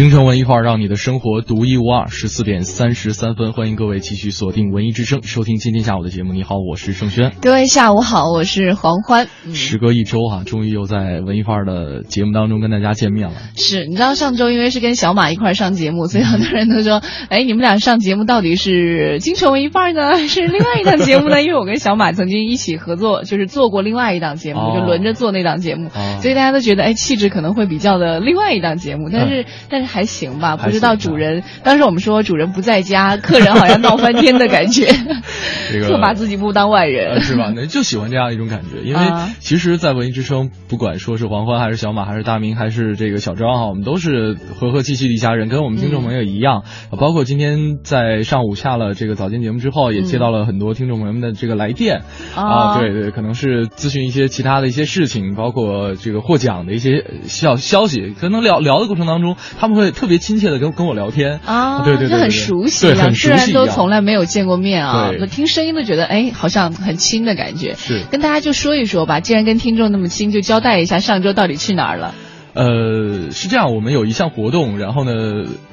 京城文艺范儿，让你的生活独一无二。十四点三十三分，欢迎各位继续锁定文艺之声，收听今天下午的节目。你好，我是盛轩。各位下午好，我是黄欢。时隔一周啊，终于又在文艺范儿的节目当中跟大家见面了。是你知道上周因为是跟小马一块儿上节目，所以很多人都说，哎，你们俩上节目到底是京城文艺范儿呢，还 是另外一档节目呢？因为我跟小马曾经一起合作，就是做过另外一档节目，哦就轮着做那档节目，哦所以大家都觉得，哎，气质可能会比较的另外一档节目，但是、但是还行吧，不知道主人，当时我们说主人不在家，客人好像闹翻天的感觉，这个特把自己不当外人。呃，是吧？那就喜欢这样一种感觉，因为啊。其实，在文艺之声，不管说是黄欢还是小马，还是大明，还是这个小张哈，我们都是和和气气的一家人，跟我们听众朋友一样。嗯。包括今天在上午下了这个早间节目之后，也接嗯到了很多听众朋友们的这个来电、哦啊，对对，可能是咨询一些其他的一些事情，包括这个获奖的一些消消息，可能聊聊的过程当中，他们会特别亲切的跟跟我聊天。啊，对对对就很熟悉虽然都从来没有见过面啊，我听声音都觉得哎，好像很亲的感觉。是。跟大家就说一说吧，既然跟听众那么亲，就交代一下上周到底去哪儿了。呃，是这样，我们有一项活动，然后呢，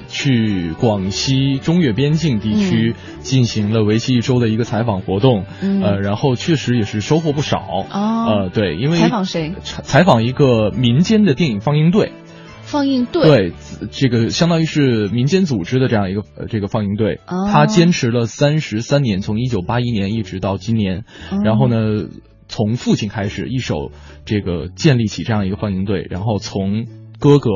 去广西中越边境地区进行了为期一周的一个采访活动，嗯。呃，然后确实也是收获不少。哦。呃，对，因为采访谁？采采访一个民间的电影放映队，放映队。对，这个相当于是民间组织的这样一个呃这个放映队，哦他坚持了三十三年，从一九八一年一直到今年，哦然后呢，从父亲开始一手这个建立起这样一个放映队，然后从哥哥、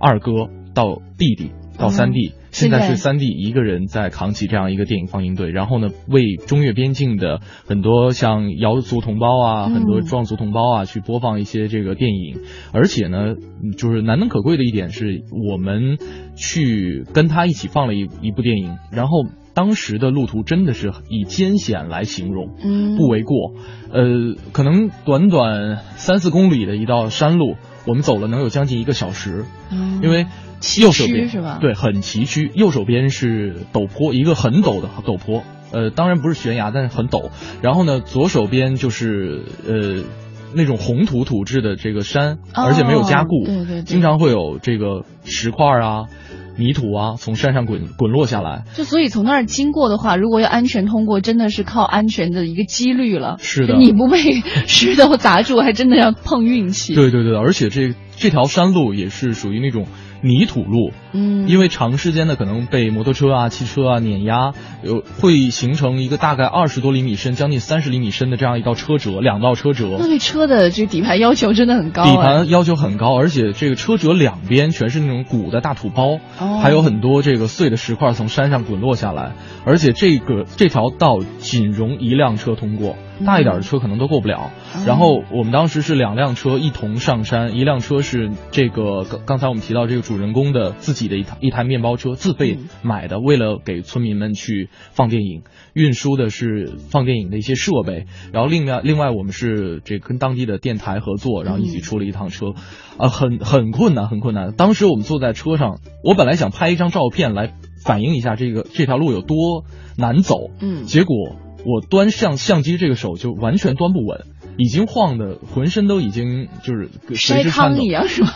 二哥到弟弟到三弟。现在是三弟一个人在扛起这样一个电影放映队，然后呢，为中越边境的很多像瑶族同胞啊，嗯。很多壮族同胞啊，去播放一些这个电影，而且呢，嗯就是难能可贵的一点是我们去跟他一起放了一一部电影，然后当时的路途真的是以艰险来形容，嗯，不为过。呃，可能短短三四公里的一道山路，我们走了能有将近一个小时，嗯。因为崎右手边岖是吧对，很崎岖，右手边是陡坡，一个很陡的陡坡。呃，当然不是悬崖，但是很陡。然后呢，左手边就是呃那种红土土质的这个山，而且没有加固，对对经常会有这个石块啊、泥土啊从山上滚滚落下来。就所以从那儿经过的话，如果要安全通过，真的是靠安全的一个几率了。是的你不被 石头砸住，还真的要碰运气。，对对对，而且这这条山路也是属于那种泥土路，嗯，因为长时间的可能被摩托车啊、汽车啊碾压，有会形成一个大概二十多厘米深、将近三十厘米深的这样一道车辙，两道车辙。那对车的这个底盘要求真的很高、哎。底盘要求很高，而且这个车辙两边全是那种鼓的大土包，哦还有很多这个碎的石块从山上滚落下来，而且这个这条道仅容一辆车通过，大一点的车可能都过不了。嗯然后我们当时是两辆车一同上山，一辆车是这个刚刚才我们提到这个主人公的自己的一台一台面包车自费嗯。买的，为了给村民们去放电影，运输的是放电影的一些设备。然后另外另外我们是这跟当地的电台合作，然后一起嗯。出了一趟车，啊，很很困难，很困难。当时我们坐在车上，我本来想拍一张照片来反映一下这个这条路有多难走，嗯。结果我端相相机这个手就完全端不稳，已经晃的浑身都已经就是随筛之颤抖糠一。样是吗？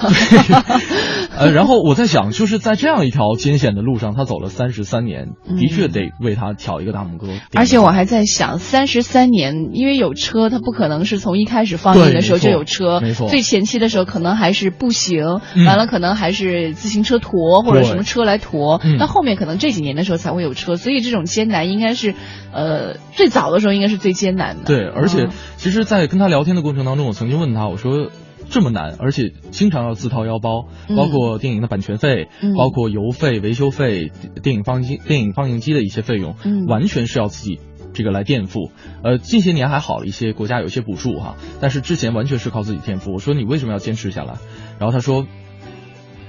呃，然后我在想，就是在这样一条艰险的路上，他走了三十三年，嗯的确得为他挑一个大拇哥。而且我还在想，三十三年，因为有车，他不可能是从一开始放映的时候就有车，没错最前期的时候可能还是步行，嗯完了可能还是自行车驮或者什么车来驮，嗯到后面可能这几年的时候才会有车，所以这种艰难应该是，呃，最早的时候应该是最艰难的。对，而且嗯其实，在跟他聊天的过程当中，我曾经问他，我说这么难，而且经常要自掏腰包，嗯包括电影的版权费，嗯包括邮费、维修费、电影放映机、电影放映机的一些费用，嗯完全是要自己。这个来垫付。呃，近些年还好了一些，国家有一些补助哈，但是之前完全是靠自己垫付。我说你为什么要坚持下来？然后他说，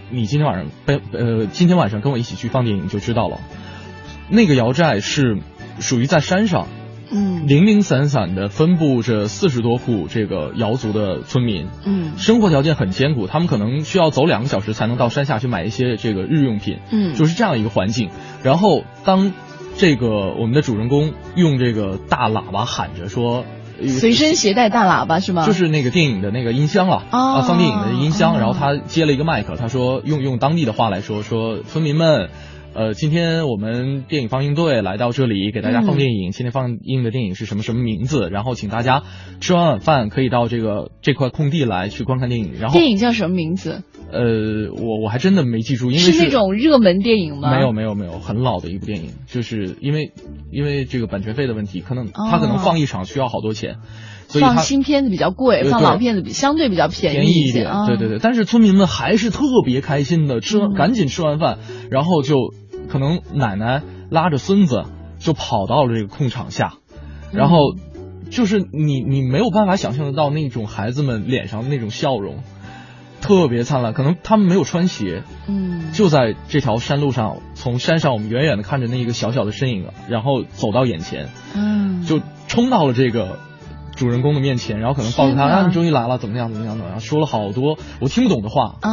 你今天晚上被呃今天晚上跟我一起去放电影就知道了。那个瑶寨是属于在山上。嗯，零零散散的分布着四十多户这个瑶族的村民，嗯，生活条件很艰苦，他们可能需要走两个小时才能到山下去买一些这个日用品，嗯，就是这样一个环境。然后当这个我们的主人公用这个大喇叭喊着说，随身携带大喇叭是吗？就是那个电影的那个音箱了啊，放电影的音箱。然后他接了一个麦克，他说用用当地的话来说，说村民们。呃，今天我们电影放映队来到这里给大家放电影。今天放映的电影是什么什么名字？然后请大家吃完晚饭可以到这个这块空地来去观看电影。然后电影叫什么名字？呃，我我还真的没记住，因为是那种热门电影吗？没有没有没有，很老的一部电影，就是因为因为这个版权费的问题，可能他可能放一场需要好多钱，所以放新片子比较贵，放老片子比相对比较便宜一点。对对对，但是村民们还是特别开心的，吃完赶紧吃完饭，然后就。可能奶奶拉着孙子就跑到了这个空场下，然后就是你你没有办法想象得到那种孩子们脸上的那种笑容，特别灿烂。可能他们没有穿鞋，嗯，就在这条山路上，从山上我们远远的看着那一个小小的身影，然后走到眼前，嗯，就冲到了这个。主人公的面前，然后可能抱着他，啊，你终于来了，怎么样，怎么样，怎么样，说了好多我听不懂的话。啊，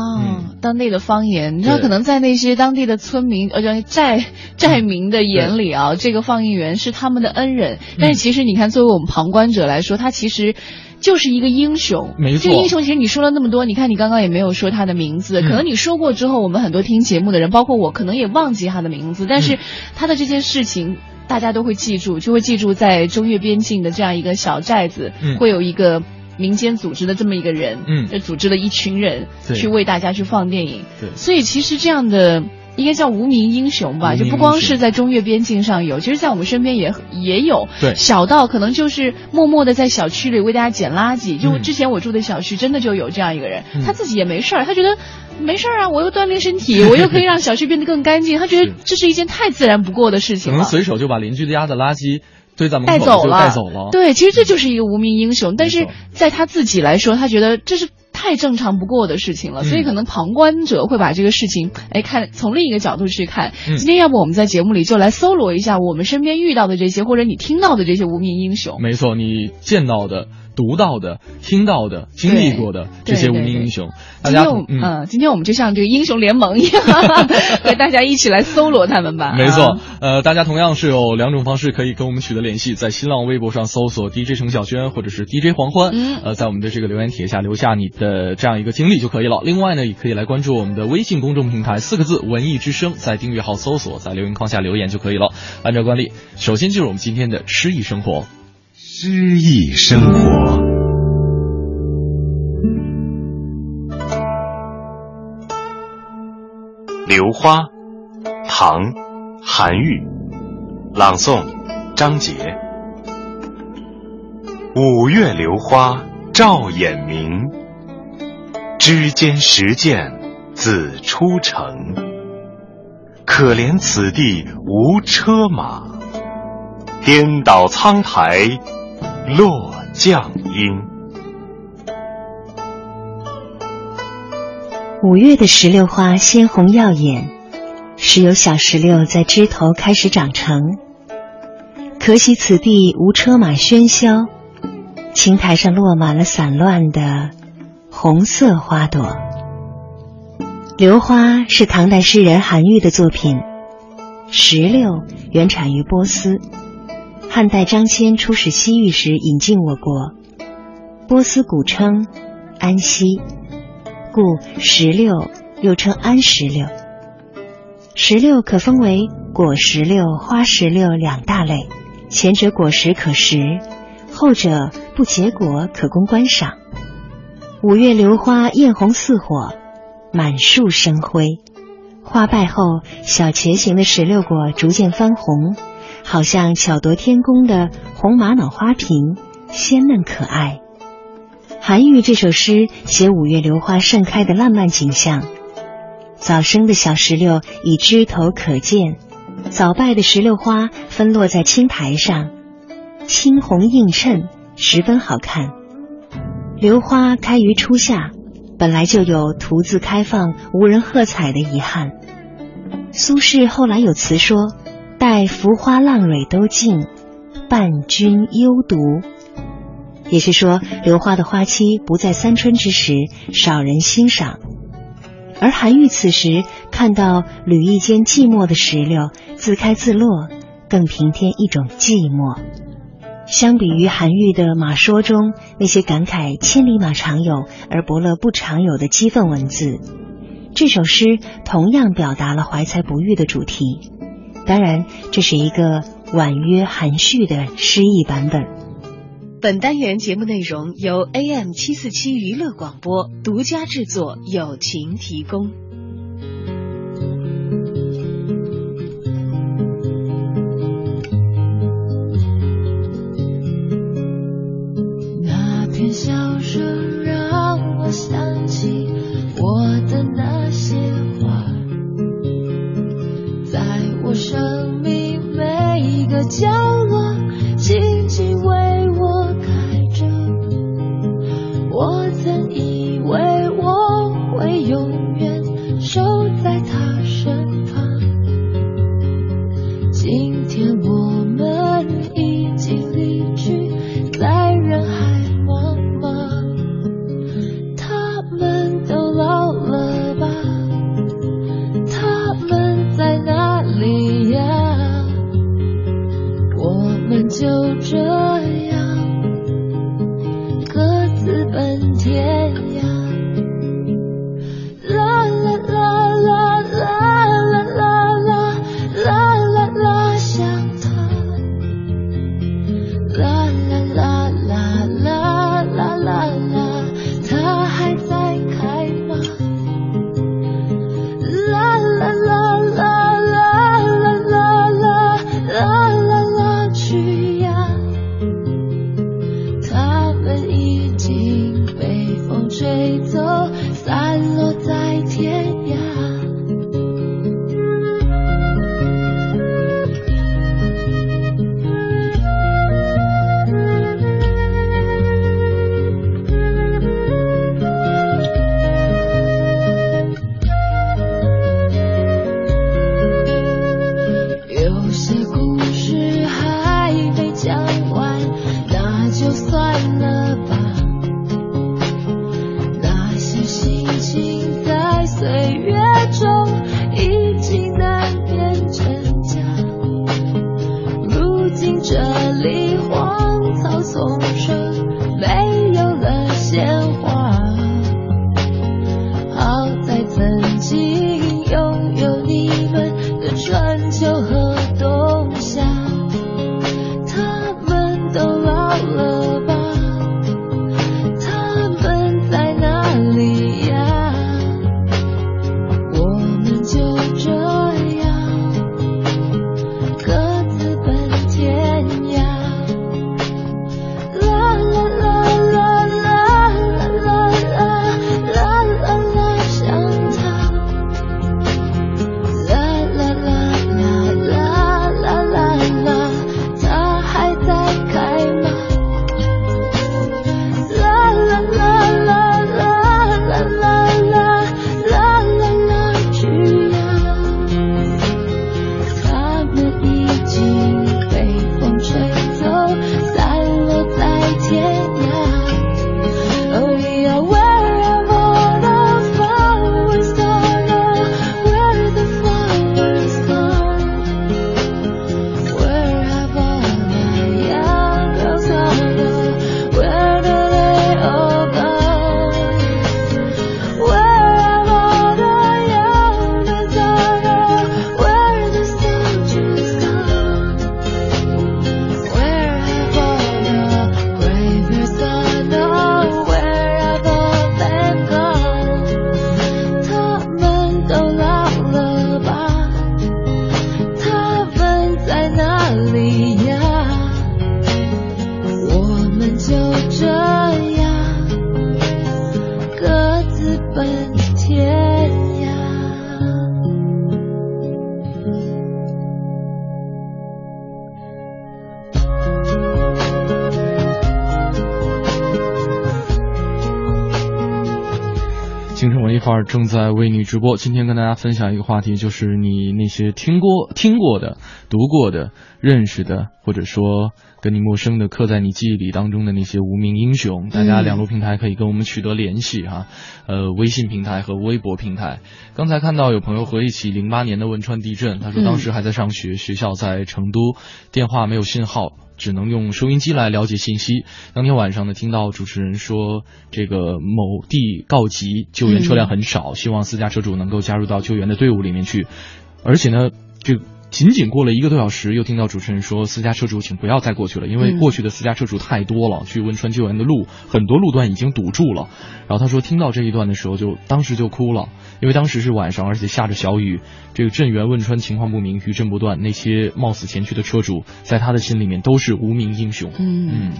当地的方言，你知道，可能在那些当地的村民，呃，寨寨民的眼里啊，这个放映员是他们的恩人，但是其实你看，作为我们旁观者来说，他其实就是一个英雄。没错，这个英雄其实你说了那么多，你看你刚刚也没有说他的名字，可能你说过之后，我们很多听节目的人，包括我，可能也忘记他的名字，但是他的这件事情。大家都会记住，就会记住在中越边境的这样一个小寨子，会有一个民间组织的这么一个人，嗯，组织了一群人去为大家去放电影。对，所以其实这样的应该叫无名英雄吧，就不光是在中越边境上有，其实在我们身边也也有。对，小到可能就是默默的在小区里为大家捡垃圾。就之前我住的小区，真的就有这样一个人，他自己也没事儿，他觉得。没事儿啊，我又锻炼身体，我又可以让小区变得更干净。他觉得这是一件太自然不过的事情了。可能随手就把邻居家的垃圾堆在门口带走了，带走了。对，其实这就是一个无名英雄。但是在他自己来说，他觉得这是太正常不过的事情了。所以可能旁观者会把这个事情，哎，看从另一个角度去看。今天要不我们在节目里就来搜罗一下我们身边遇到的这些，或者你听到的这些无名英雄。没错，你见到的。读到的、听到的、经历过的这些无名英雄，大家嗯，今天我们就像这个英雄联盟一样，和大家一起来搜罗他们吧。没错，呃，大家同样是有两种方式可以跟我们取得联系，在新浪微博上搜索 DJ 程小轩或者是 DJ 黄欢，呃，在我们的这个留言帖下留下你的这样一个经历就可以了。另外呢，也可以来关注我们的微信公众平台，四个字“文艺之声”，在订阅号搜索，在留言框下留言就可以了。按照惯例，首先就是我们今天的诗意生活。诗意生活。榴花，唐，韩愈，朗诵，张杰。五月榴花照眼明，枝间时见子出城。可怜此地无车马。颠倒苍苔，落绛英。五月的石榴花鲜红耀眼，是有小石榴在枝头开始长成。可惜此地无车马喧嚣，青苔上落满了散乱的红色花朵。榴花是唐代诗人韩愈的作品，石榴原产于波斯。汉代张骞出使西域时引进我国，波斯古称安息，故石榴又称安石榴。石榴可分为果石榴、花石榴两大类，前者果实可食，后者不结果可供观赏。五月榴花艳红似火，满树生辉，花败后，小茄形的石榴果逐渐翻红。好像巧夺天工的红玛瑙花瓶，鲜嫩可爱。韩愈这首诗写五月榴花盛开的烂漫景象：早生的小石榴已枝头可见，早败的石榴花分落在青苔上，青红映衬，十分好看。榴花开于初夏，本来就有徒自开放无人喝彩的遗憾。苏轼后来有词说：“待浮花浪蕊都尽，伴君幽独。”也是说，榴花的花期不在三春之时，少人欣赏。而韩愈此时看到吕意间寂寞的石榴自开自落，更平添一种寂寞。相比于韩愈的马说中那些感慨千里马常有而伯乐不常有的激愤文字，这首诗同样表达了怀才不遇的主题。当然，这是一个婉约含蓄的诗意版本。本单元节目内容由 AM 七四七娱乐广播独家制作，友情提供。正在为你直播。今天跟大家分享一个话题，就是你那些听过、听过的、读过的、认识的，或者说跟你陌生的、刻在你记忆里当中的那些无名英雄。大家两路平台可以跟我们取得联系哈，呃，微信平台和微博平台。刚才看到有朋友回忆起零八年的汶川地震，他说当时还在上学，学校在成都，电话没有信号。只能用收音机来了解信息。当天晚上呢，听到主持人说这个某地告急，救援车辆很少，希望私家车主能够加入到救援的队伍里面去。而且呢，这仅仅过了一个多小时，又听到主持人说私家车主请不要再过去了，因为过去的私家车主太多了，去汶川救援的路很多路段已经堵住了。然后他说听到这一段的时候，就当时就哭了。因为当时是晚上，而且下着小雨，这个震源汶川情况不明，余震不断。那些冒死前去的车主，在他的心里面都是无名英雄。嗯，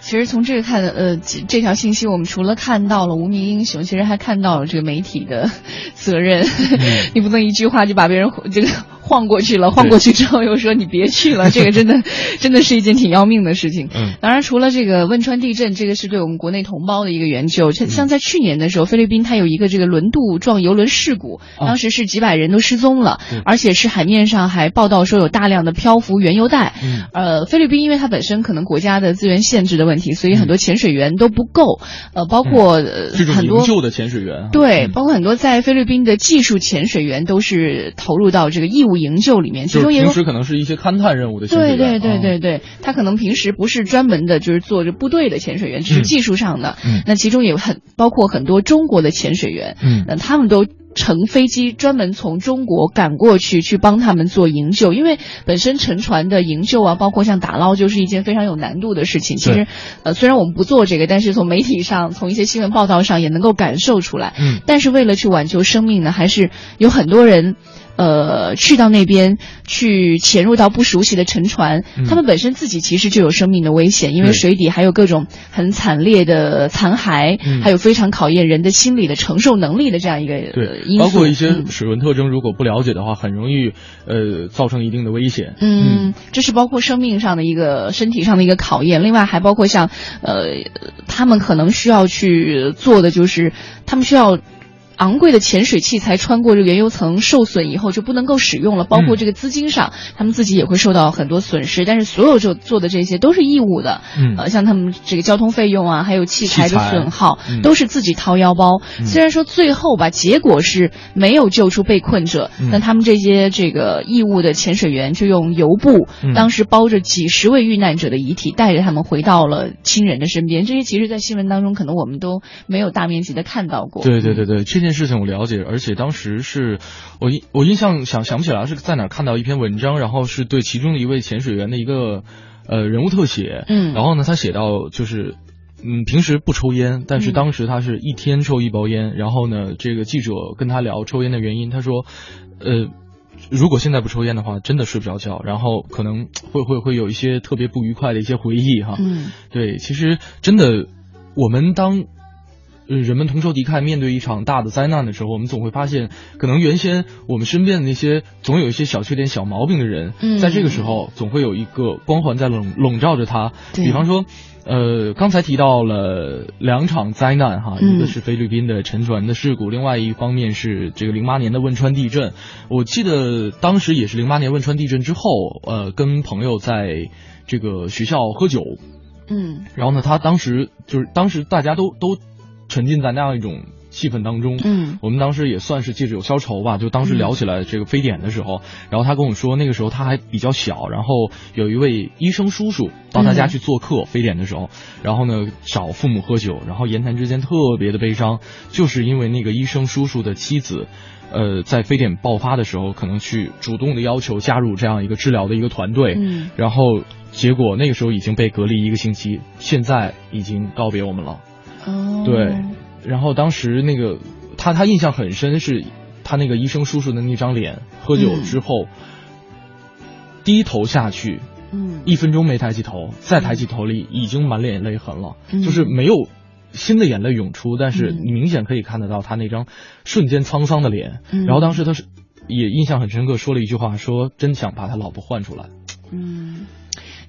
其实从这个看，呃，这条信息我们除了看到了无名英雄，其实还看到了这个媒体的责任。你不能一句话就把别人这个。晃过去了，晃过去之后又说你别去了，这个真的真的是一件挺要命的事情。嗯，当然除了这个汶川地震，这个是对我们国内同胞的一个援救。像在去年的时候，菲律宾它有一个这个轮渡撞游轮事故，当时是几百人都失踪了，而且是海面上还报道说有大量的漂浮原油带。嗯，呃，菲律宾因为它本身可能国家的资源限制的问题，所以很多潜水员都不够。呃，包括很多救的潜水员，对，包括很多在菲律宾的技术潜水员都是投入到这个义务。营救里面，其中也有平时可能是一些勘探任务的潜水员。对对对对对，他可能平时不是专门的，就是做着部队的潜水员，只是技术上的。嗯，那其中也很包括很多中国的潜水员。嗯，那他们都。乘飞机专门从中国赶过去，去帮他们做营救，因为本身沉船的营救啊，包括像打捞，就是一件非常有难度的事情。其实，呃，虽然我们不做这个，但是从媒体上，从一些新闻报道上也能够感受出来。嗯。但是为了去挽救生命呢，还是有很多人，呃，去到那边去潜入到不熟悉的沉船，他们本身自己其实就有生命的危险，因为水底还有各种很惨烈的残骸，还有非常考验人的心理的承受能力的这样一个对。包括一些水文特征，如果不了解的话，很容易呃造成一定的危险。嗯，这是包括生命上的一个身体上的一个考验。另外还包括像呃，他们可能需要去做的就是，他们需要。昂贵的潜水器材穿过这个原油层受损以后就不能够使用了，包括这个资金上，他们自己也会受到很多损失。但是所有就做的这些都是义务的，呃，像他们这个交通费用啊，还有器材的损耗，都是自己掏腰包。虽然说最后吧，结果是没有救出被困者，但他们这些这个义务的潜水员就用油布，当时包着几十位遇难者的遗体，带着他们回到了亲人的身边。这些其实，在新闻当中可能我们都没有大面积的看到过。对对对对，这件。事情我了解，而且当时是我印我印象想想不起来是在哪看到一篇文章，然后是对其中的一位潜水员的一个呃人物特写，嗯，然后呢他写到就是嗯平时不抽烟，但是当时他是一天抽一包烟，然后呢这个记者跟他聊抽烟的原因，他说呃如果现在不抽烟的话，真的睡不着觉，然后可能会会会有一些特别不愉快的一些回忆哈，嗯，对，其实真的我们当。人们同仇敌忾，面对一场大的灾难的时候，我们总会发现，可能原先我们身边的那些总有一些小缺点、小毛病的人，在这个时候总会有一个光环在笼笼罩着他。比方说，呃，刚才提到了两场灾难哈，一个是菲律宾的沉船的事故，另外一方面是这个零八年的汶川地震。我记得当时也是零八年汶川地震之后，呃，跟朋友在这个学校喝酒，嗯，然后呢，他当时就是当时大家都都。沉浸在那样一种气氛当中，嗯，我们当时也算是借着有消愁吧，就当时聊起来这个非典的时候，然后他跟我说，那个时候他还比较小，然后有一位医生叔叔到他家去做客，非典的时候，然后呢找父母喝酒，然后言谈之间特别的悲伤，就是因为那个医生叔叔的妻子，呃，在非典爆发的时候，可能去主动的要求加入这样一个治疗的一个团队，嗯，然后结果那个时候已经被隔离一个星期，现在已经告别我们了。哦，对，然后当时那个他他印象很深，是他那个医生叔叔的那张脸，喝酒之后低头下去，嗯，一分钟没抬起头，再抬起头里已经满脸泪痕了，嗯就是没有新的眼泪涌出，但是你明显可以看得到他那张瞬间沧桑的脸。嗯然后当时他是也印象很深刻，说了一句话，说真想把他老婆换出来。嗯。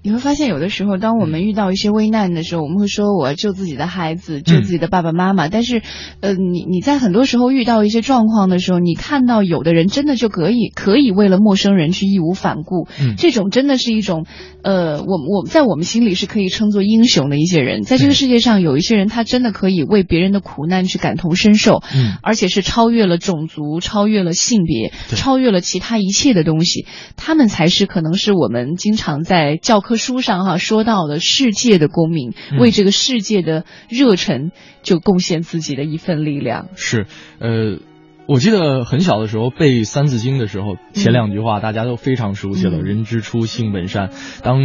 你会发现，有的时候，当我们遇到一些危难的时候，我们会说我要救自己的孩子，救自己的爸爸妈妈。但是，呃，你你在很多时候遇到一些状况的时候，你看到有的人真的就可以可以为了陌生人去义无反顾，嗯这种真的是一种，呃，我我们在我们心里是可以称作英雄的一些人。在这个世界上，有一些人他真的可以为别人的苦难去感同身受，嗯而且是超越了种族，超越了性别，超越了其他一切的东西。他们才是可能是我们经常在教科书上哈说到的世界的公民，嗯为这个世界的热忱就贡献自己的一份力量。是，呃，我记得很小的时候背《三字经》的时候，前两句话大家都非常熟悉了，嗯人之初，性本善。当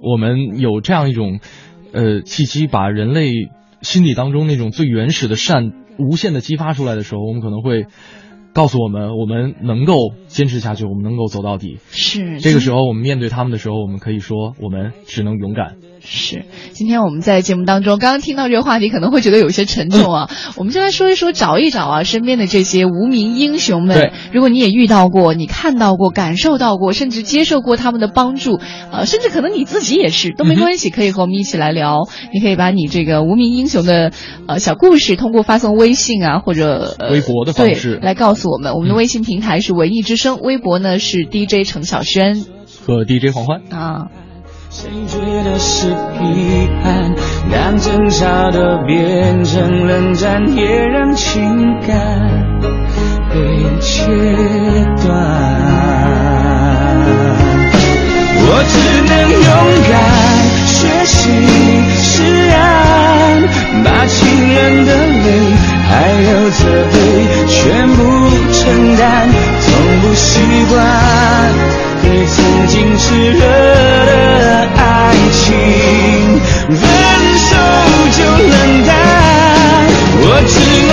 我们有这样一种，呃，契机，把人类心理当中那种最原始的善无限的激发出来的时候，我们可能会告诉我们，我们能够坚持下去，我们能够走到底。是这个时候，我们面对他们的时候，我们可以说，我们只能勇敢。是，今天我们在节目当中，刚刚听到这个话题，可能会觉得有些沉重啊。我们就来说一说，找一找啊，身边的这些无名英雄们对。如果你也遇到过，你看到过、感受到过，甚至接受过他们的帮助，呃，甚至可能你自己也是，都没关系，可以和我们一起来聊。你可以把你这个无名英雄的呃小故事，通过发送微信啊或者、呃、微博的方式对来告诉我们。我们的嗯微信平台是文艺之声，微博呢是 DJ 程晓轩和 DJ 黄欢。啊。谁觉得是批判？当争吵都变成冷战，也让情感被切断。我只能勇敢学习释然，把情人的泪还有责备全部承担，从不习惯是曾经炽热的爱情，分手就冷淡，我只能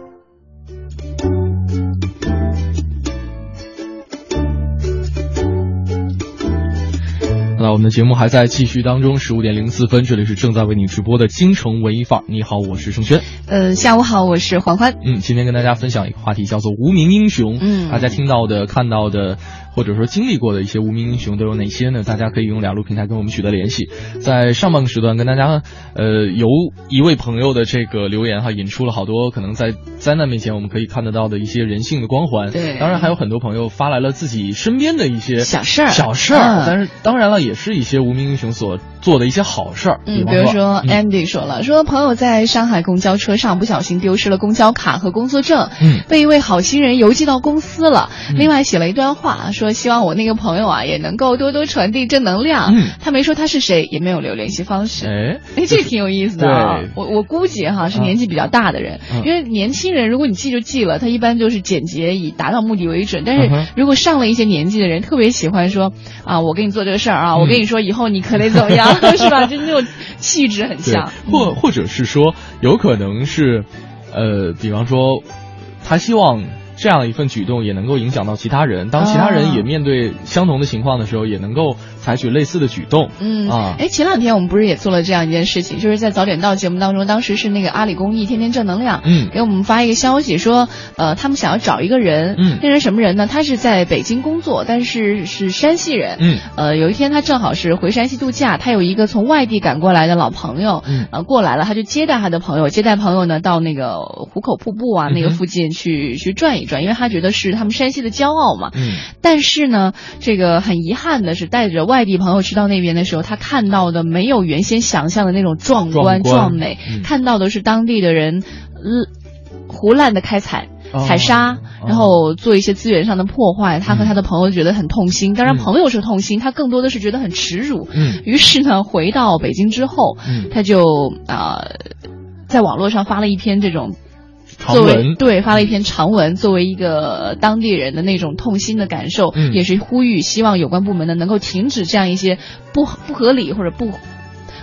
们的节目还在继续当中，十五点零四分，这里是正在为你直播的京城文艺范儿。你好，我是盛轩。呃，下午好，我是欢欢。嗯，今天跟大家分享一个话题，叫做无名英雄。嗯大家听到的、看到的，或者说经历过的一些无名英雄都有哪些呢？大家可以用两路平台跟我们取得联系。在上半个时段跟大家，呃，由一位朋友的这个留言哈，引出了好多可能在灾难面前我们可以看得到的一些人性的光环。对当然还有很多朋友发来了自己身边的一些小事儿小事儿。嗯但是当然了，也是一些无名英雄所做的一些好事儿。嗯，比如说嗯 Andy 说了，说朋友在上海公交车上不小心丢失了公交卡和工作证，嗯被一位好心人邮寄到公司了。嗯另外写了一段话，说希望我那个朋友啊也能够多多传递正能量。嗯他没说他是谁，也没有留联系方式。哎，哎，这挺有意思的啊！我我估计哈是年纪比较大的人，嗯因为年轻人如果你记就记了，他一般就是简洁以达到目的为准。但是嗯如果上了一些年纪的人，特别喜欢说啊，我给你做这个事儿啊，嗯我跟你说以后你可得怎么样，是吧？就那种气质很像。，或或者是说，有可能是，呃，比方说，他希望这样一份举动也能够影响到其他人，当其他人也面对相同的情况的时候，也能够采取类似的举动。嗯啊。哎，前两天我们不是也做了这样一件事情，就是在早点到节目当中，当时是那个阿里公益天天正能量，嗯。给我们发一个消息说，呃，他们想要找一个人，嗯。那人什么人呢？他是在北京工作，但是是山西人，嗯。呃，有一天他正好是回山西度假，他有一个从外地赶过来的老朋友，嗯。呃，过来了，他就接待他的朋友，接待朋友呢到那个壶口瀑布啊那个附近去去转一转，因为他觉得是他们山西的骄傲嘛，嗯但是呢，这个很遗憾的是，带着外地朋友去到那边的时候，他看到的没有原先想象的那种壮观壮观美，嗯看到的是当地的人，呃，胡乱的开采。哦采沙，然后做一些资源上的破坏，他和他的朋友觉得很痛心。当然，嗯朋友是痛心，他更多的是觉得很耻辱。嗯于是呢，回到北京之后，嗯他就啊、呃在网络上发了一篇这种长作为对发了一篇长文，作为一个当地人的那种痛心的感受，嗯也是呼吁希望有关部门呢能够停止这样一些不不合理或者不。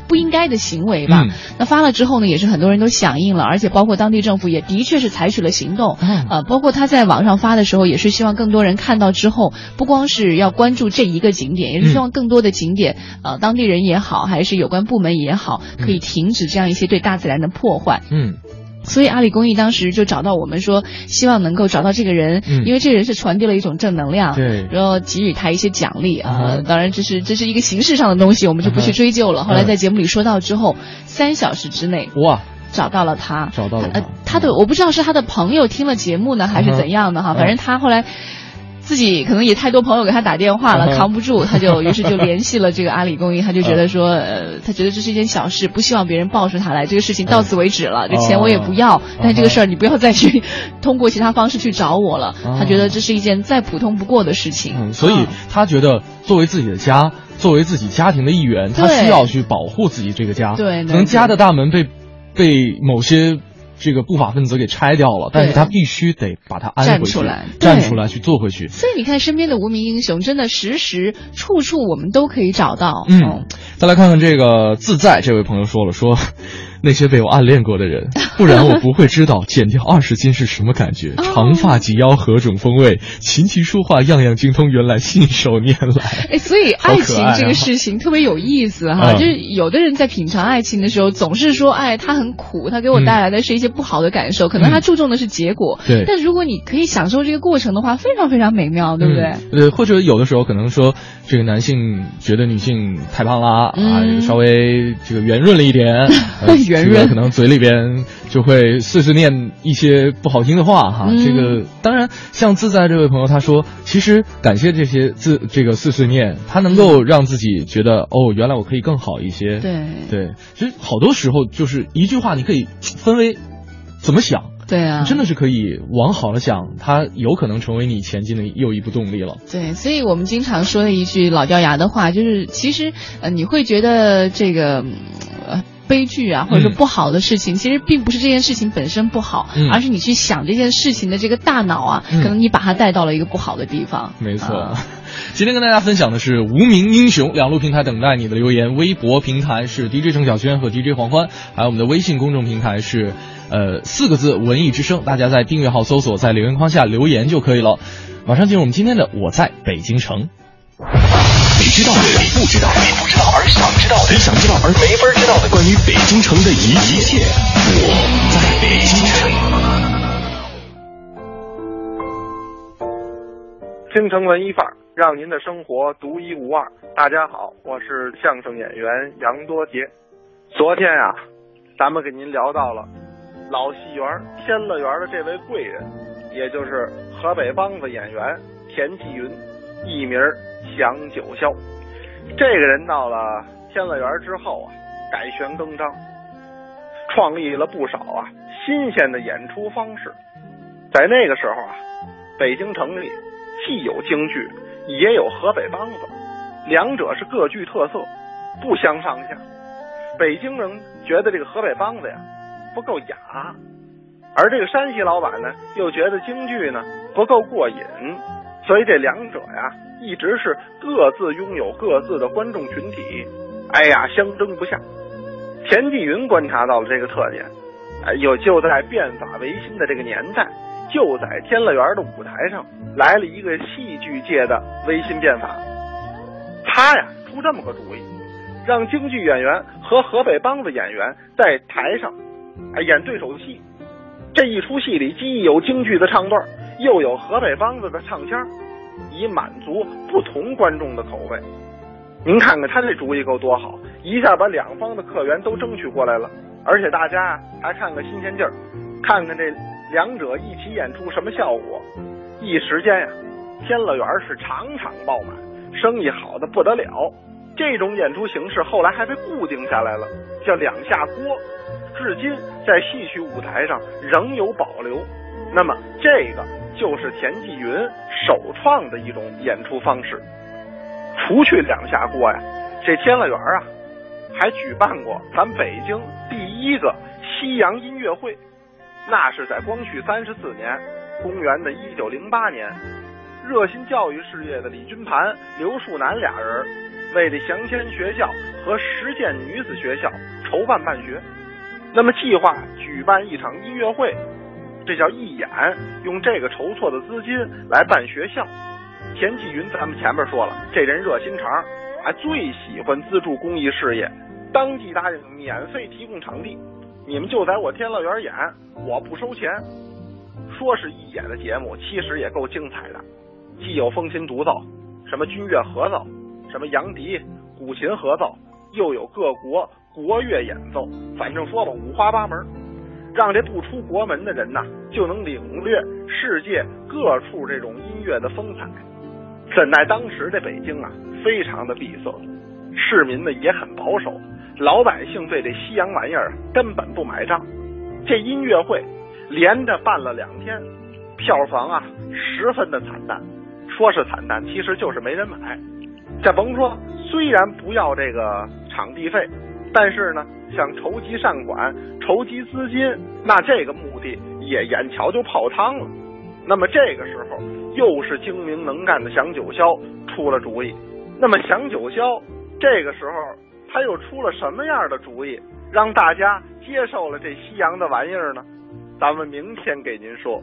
不应该的行为吧。嗯那发了之后呢，也是很多人都响应了，而且包括当地政府也的确是采取了行动。嗯呃，包括他在网上发的时候，也是希望更多人看到之后，不光是要关注这一个景点，也是希望更多的景点，呃，当地人也好，还是有关部门也好，可以停止这样一些对大自然的破坏。嗯所以阿里公益当时就找到我们说，希望能够找到这个人，嗯。因为这个人是传递了一种正能量，对。然后给予他一些奖励啊、嗯。当然这是这是一个形式上的东西，我们就不去追究了。嗯。后来在节目里说到之后，三小时之内哇，找到了他，找到了。他呃，他的我不知道是他的朋友听了节目呢，还是怎样的哈，嗯反正他后来。自己可能也太多朋友给他打电话了，嗯扛不住，他就于是就联系了这个阿里公益，他就觉得说，呃，他觉得这是一件小事，不希望别人报出他来，这个事情到此为止了，这钱我也不要，但这个事儿你不要再去通过其他方式去找我了。他觉得这是一件再普通不过的事情。嗯，所以他觉得作为自己的家，作为自己家庭的一员，他需要去保护自己这个家。对对可能家的大门被被某些这个不法分子给拆掉了，但是他必须得把它安回去，站出来站出来去做回去。所以你看，身边的无名英雄，真的时时处处我们都可以找到。嗯，再来看看这个自在这位朋友说了说，那些被我暗恋过的人，不然我不会知道减掉二十斤是什么感觉。哦长发及腰何种风味，琴棋书画样样精通，原来信手拈来。哎，所以爱情这个事情特别有意思哈，嗯就是有的人在品尝爱情的时候，总是说，哎，他很苦，他给我带来的是一些不好的感受，可能他注重的是结果。嗯对但如果你可以享受这个过程的话，非常非常美妙，对不对？嗯呃，或者有的时候可能说，这个男性觉得女性太胖啦，嗯啊，稍微这个圆润了一点，呃圆润这个可能嘴里边就会碎碎念一些不好听的话哈。嗯这个当然，像自在这位朋友他说，其实感谢这些自这个碎碎念，他能够让自己觉得哦，原来我可以更好一些。对对，其实好多时候就是一句话，你可以分为怎么想。对啊，真的是可以往好了想，它有可能成为你前进的又一步动力了。对，所以我们经常说的一句老掉牙的话，就是其实呃，你会觉得这个。呃悲剧啊，或者说不好的事情，其实并不是这件事情本身不好，嗯而是你去想这件事情的这个大脑啊，嗯可能你把它带到了一个不好的地方。没错，啊 今天跟大家分享的是无名英雄两路平台等待你的留言，微博平台是 DJ 郑晓轩和 DJ 黄欢，还有我们的微信公众平台是呃四个字文艺之声，大家在订阅号搜索，在留言框下留言就可以了。马上进入我们今天的我在北京城。你知道的，你不知道，你不知道而想知道的，你想知道而没法知道的，关于北京城的一一切，我在北京城。京城文艺范儿，让您的生活独一无二。大家好，我是相声演员杨多杰。昨天啊，咱们给您聊到了老戏园天乐园的这位贵人，也就是河北梆子演员田纪云，艺名杨九霄。这个人到了天乐园之后啊，改弦更张，创立了不少啊新鲜的演出方式。在那个时候啊，北京城里既有京剧，也有河北梆子，两者是各具特色，不相上下。北京人觉得这个河北梆子呀不够雅，而这个山西老板呢又觉得京剧呢不够过瘾，所以这两者呀一直是各自拥有各自的观众群体，哎呀相争不下。田纪云观察到了这个特点，哎，有就在变法维新的这个年代，就在天乐园的舞台上来了一个戏剧界的维新变法。他呀出这么个主意，让京剧演员和河北梆子演员在台上，哎演对手戏。这一出戏里既有京剧的唱段，又有河北梆子的唱腔，以满足不同观众的口味。您看看他这主意够多好，一下把两方的客源都争取过来了，而且大家还看个新鲜劲儿，看看这两者一起演出什么效果。一时间呀，天乐园是场场爆满，生意好的不得了。这种演出形式后来还被固定下来了，叫两下锅，至今在戏曲舞台上仍有保留。那么这个就是田纪云首创的一种演出方式。除去两下锅呀，这天乐园啊，还举办过咱北京第一个西洋音乐会，那是在光绪三十四年，公元的一九零八年，热心教育事业的李君盘、刘树南俩人为这祥天学校和实践女子学校筹办办学，那么计划举办一场音乐会，这叫义演，用这个筹措的资金来办学校。田纪云，咱们前面说了，这人热心肠，还最喜欢资助公益事业，当即答应免费提供场地，你们就在我天乐园演，我不收钱。说是义演的节目，其实也够精彩的，既有风琴独奏，什么军乐合奏，什么杨笛、古琴合奏，又有各国国乐演奏，反正说吧，五花八门，让这不出国门的人呐，就能领略世界各处这种音乐的风采。怎奈当时这北京啊，非常的闭塞，市民们也很保守，老百姓对这西洋玩意儿根本不买账。这音乐会连着办了两天，票房啊十分的惨淡。说是惨淡，其实就是没人买。这甭说，虽然不要这个场地费，但是呢，想筹集善款、筹集资金，那这个目的也眼瞧就泡汤了。那么这个时候，又是精明能干的祥九霄出了主意。那么祥九霄这个时候他又出了什么样的主意，让大家接受了这西洋的玩意儿呢？咱们明天给您说。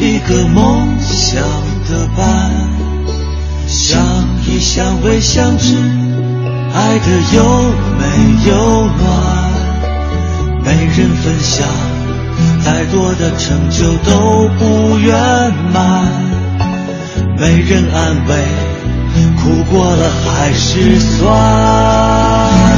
一个梦想的伴？相依相偎相知，爱的有美有暖，没人分享。再多的成就都不圆满，没人安慰，苦过了还是酸。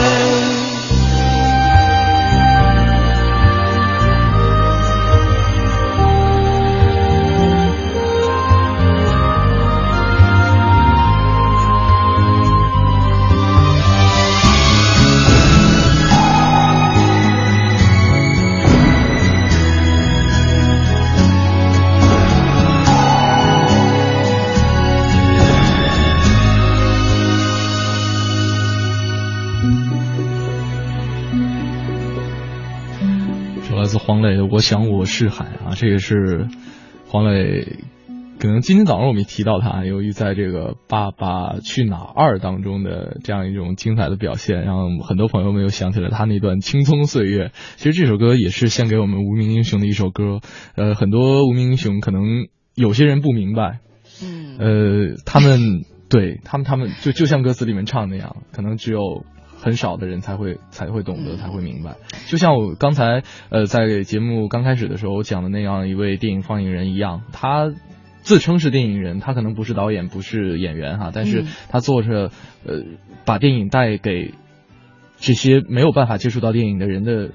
黄磊的《我想我是海》啊，这也是黄磊。可能今天早上我们也提到他，由于在这个《爸爸去哪儿二》当中的这样一种精彩的表现，让很多朋友们又想起了他那段青葱岁月。其实这首歌也是献给我们无名英雄的一首歌。呃，很多无名英雄可能有些人不明白，嗯，呃，他们对他们他们就就像歌词里面唱那样，可能只有。很少的人才会才会懂得，才会明白。就像我刚才呃在节目刚开始的时候讲的那样一位电影放映人一样，他自称是电影人，他可能不是导演，不是演员哈，但是他做着呃把电影带给这些没有办法接触到电影的人的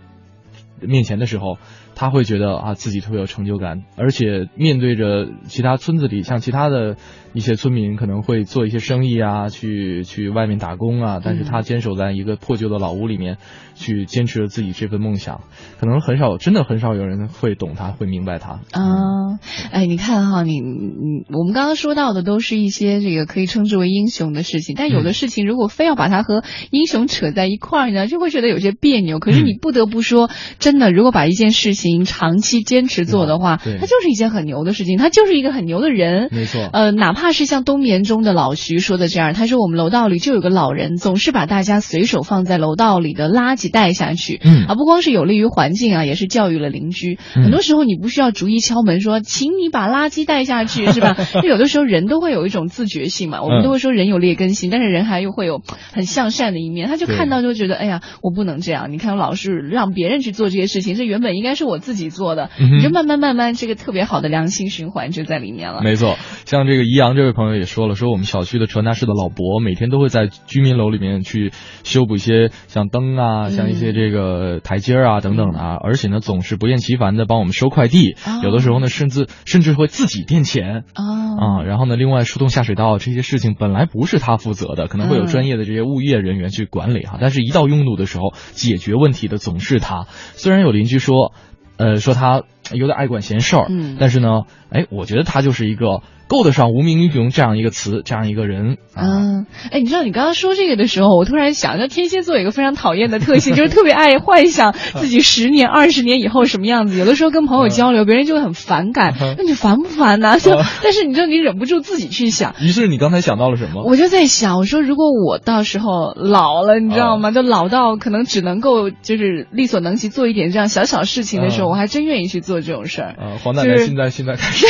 面前的时候。他会觉得啊自己特别有成就感，而且面对着其他村子里，像其他的一些村民可能会做一些生意啊，去去外面打工啊，但是他坚守在一个破旧的老屋里面，去坚持着自己这份梦想，可能很少，真的很少有人会懂他，会明白他。啊，哎，你看哈，你你我们刚刚说到的都是一些这个可以称之为英雄的事情，但有的事情如果非要把它和英雄扯在一块儿呢，就会觉得有些别扭。可是你不得不说，真的，如果把一件事情情长期坚持做的话，对它就是一件很牛的事情，他就是一个很牛的人。没错呃，哪怕是像冬眠中的老徐说的这样，他说我们楼道里就有个老人，总是把大家随手放在楼道里的垃圾带下去，嗯啊，不光是有利于环境啊，也是教育了邻居。嗯很多时候你不需要逐一敲门说，请你把垃圾带下去，是吧？就有的时候人都会有一种自觉性嘛，我们嗯都会说人有劣根性，但是人还又会有很向善的一面，他就看到就觉得，哎呀，我不能这样。你看我，老是让别人去做这些事情，这原本应该是我自己做的，嗯你就慢慢慢慢，这个特别好的良性循环就在里面了。没错，像这个宜阳这位朋友也说了，说我们小区的传达室的老伯每天都会在居民楼里面去修补一些像灯啊，嗯像一些这个台阶啊等等的啊，而且呢总是不厌其烦的帮我们收快递，哦有的时候呢甚至甚至会自己垫钱。哦，啊，然后呢，另外疏通下水道这些事情本来不是他负责的，可能会有嗯专业的这些物业人员去管理哈。但是，一到拥堵的时候，解决问题的总是他。虽然有邻居说，呃，说他有点爱管闲事儿，嗯但是呢，哎，我觉得他就是一个够得上无名英雄这样一个词，这样一个人。嗯，哎，你知道你刚刚说这个的时候，我突然想到天蝎座有一个非常讨厌的特性，就是特别爱幻想 自己十年、二十年以后什么样子。有的时候跟朋友交流，别人就会很反感，那你烦不烦呢？就 但是你知道你忍不住自己去想。于是你刚才想到了什么？我就在想，我说如果我到时候老了，你知道吗？就老到可能只能够就是力所能及做一点这样小小事情的时候，嗯我还真愿意去做这种事儿。啊，黄奶就是奶现在现在开始，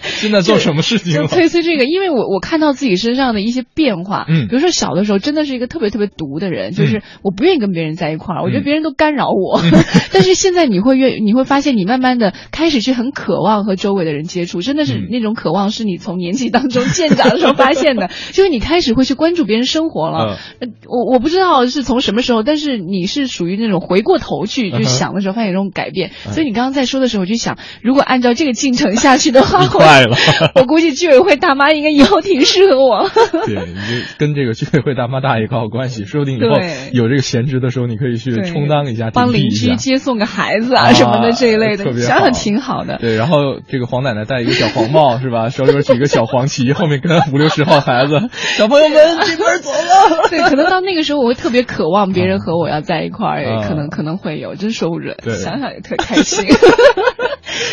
现在做什么事情？就了？催催这个，因为我我看到自己身上的一些变化，嗯。比如说小的时候真的是一个特别特别毒的人，就是我不愿意跟别人在一块儿，我觉得嗯。别人都干扰我。但是现在你会越你会发现，你慢慢的开始去很渴望和周围的人接触，真的是嗯。那种渴望是你从年纪当中渐长的时候发现的，就是你开始会去关注别人生活了。呃我我不知道是从什么时候，但是你是属于那种回过头去就想的时候发现有这种改变，嗯。所以你刚刚在说的时候，我就想，如果按照这个进程下去的话，你快了我估计居委会大妈应该以后挺适合我。对，你就跟这个居委会大妈大爷搞好关系，说不定以后有这个闲职的时候，你可以去充当一下，帮邻居接送个孩子啊什么的这一类的，想想挺好的。对，然后这个黄奶奶戴一个小黄帽是吧？手里边举个小黄旗，后面跟五六十号孩子，小朋友们这边走了。对，可能到那个时候我会特别渴望别人和我要在一块儿，啊可能可能会有，真说不准。对想想也特开心。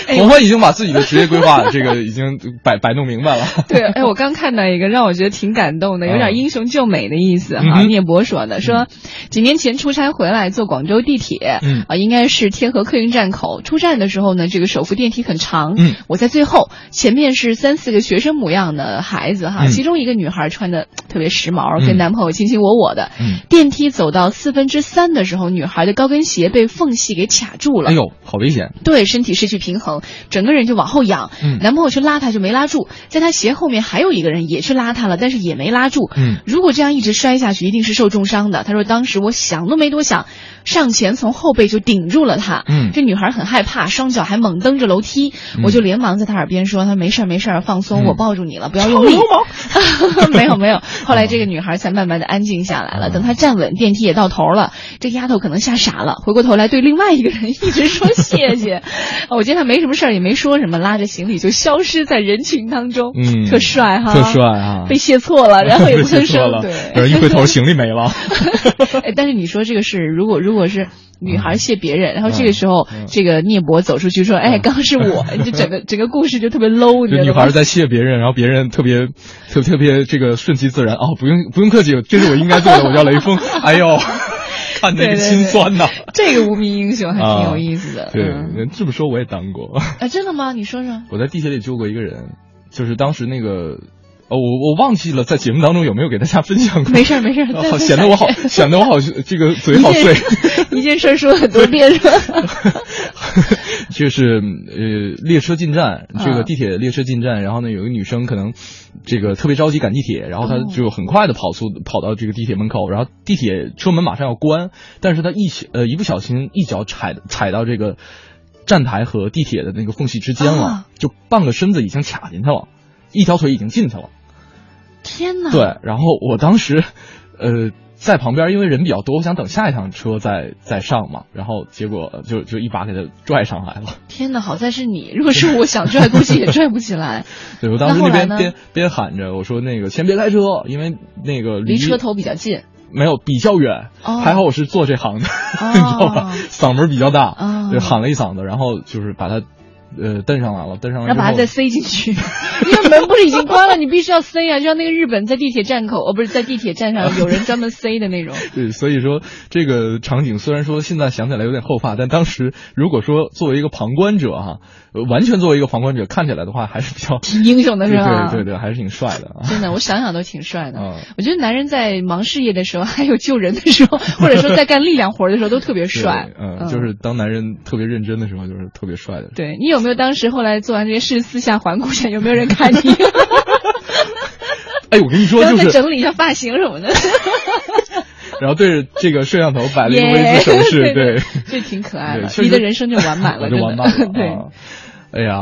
哎黄欢已经把自己的职业规划这个已经摆摆弄明白了。对，哎，我刚看到一个让我觉得挺感动的，有点英雄救美的意思哈。嗯哼。聂博说的，说几年前出差回来坐广州地铁，嗯。啊，应该是天河客运站口。出站的时候呢，这个手扶电梯很长，嗯，我在最后，前面是三四个学生模样的孩子哈，嗯。其中一个女孩穿的特别时髦，嗯。跟男朋友卿卿我我的，嗯，电梯走到四分之三的时候，女孩的高跟鞋被缝隙给卡住了，哎呦，好危险！对，身体失去平衡，整个人就往后仰。嗯。男朋友去拉她就没拉住，在他鞋后面还有一个人也去拉他了，但是也没拉住。嗯如果这样一直摔下去，一定是受重伤的。他说当时我想都没多想，上前从后背就顶住了他。嗯这女孩很害怕，双脚还猛蹬着楼梯，嗯我就连忙在他耳边说：“他没事儿没事儿，放松，嗯我抱住你了，不要用力。”没有没有，后来这个女孩才慢慢的安静下来了。等她站稳，电梯也到头了，这丫头可能吓傻了，回过头来对另外一个人一直说谢谢。我见她没什么事儿，也没说什么，拉着行李就消失在人群当中，嗯特帅哈，特帅啊被卸错了，然后也不吭 被谢错了声，对，然后一回头行李没了。哎，但是你说这个是，如果如果是女孩谢别人，然后这个时候嗯这个聂博走出去说，哎，刚刚是我，就整个整个故事就特别 low，你知道吗？这女孩在谢别人，然后别人特别特特别这个顺其自然哦，不用不用客气，这是我应该做的，我叫雷锋。哎呦，看着这个心酸呐。这个无名英雄还挺有意思的。啊对嗯，这么说我也当过。啊，真的吗？你说说。我在地铁里救过一个人，就是当时那个。哦，我我忘记了在节目当中有没有给大家分享过。没事儿没事儿显得我好显得我好这个嘴好碎。一件事儿说很多遍是吧？就是呃，列车进站，这个啊地铁列车进站，然后呢，有个女生可能这个特别着急赶地铁，然后她哦就很快的跑速跑到这个地铁门口，然后地铁车门马上要关，但是她一呃一不小心一脚踩踩到这个站台和地铁的那个缝隙之间了，啊就半个身子已经卡进去了，一条腿已经进去了。天哪！对，然后我当时，呃，在旁边，因为人比较多，我想等下一趟车再再上嘛，然后结果就就一把给他拽上来了。天哪！好在是你，如果是我想拽，估计也拽不起来。对我当时那边边边喊着我说那个先别开车，因为那个离车头比较近。没有比较远，哦。还好我是做这行的，哦。你知道吧？嗓门比较大，就喊了一嗓子，然后就是把他呃蹬上来了，蹬上来然后把它再塞进去，因为门不是已经关了，你必须要塞啊，就像那个日本在地铁站口，哦，不是在地铁站上 有人专门塞的那种。对，所以说这个场景虽然说现在想起来有点后怕，但当时如果说作为一个旁观者哈、呃完全作为一个旁观者看起来的话，还是比较挺英雄的是吧对对对，还是挺帅的啊。真的，我想想都挺帅的。嗯我觉得男人在忙事业的时候，还有救人的时候，或者说在干力量活的时候，都特别帅对。嗯，就是当男人特别认真的时候，就是特别帅的。对你有没有当时后来做完这些事，私下环顾一下，有没有人看你？哎，我跟你说，就是，整理一下发型什么的。然后对着这个摄像头摆了一个 V 字手势，耶对，这挺可爱的，你的人生就完满了，就完满了。对。啊哎呀，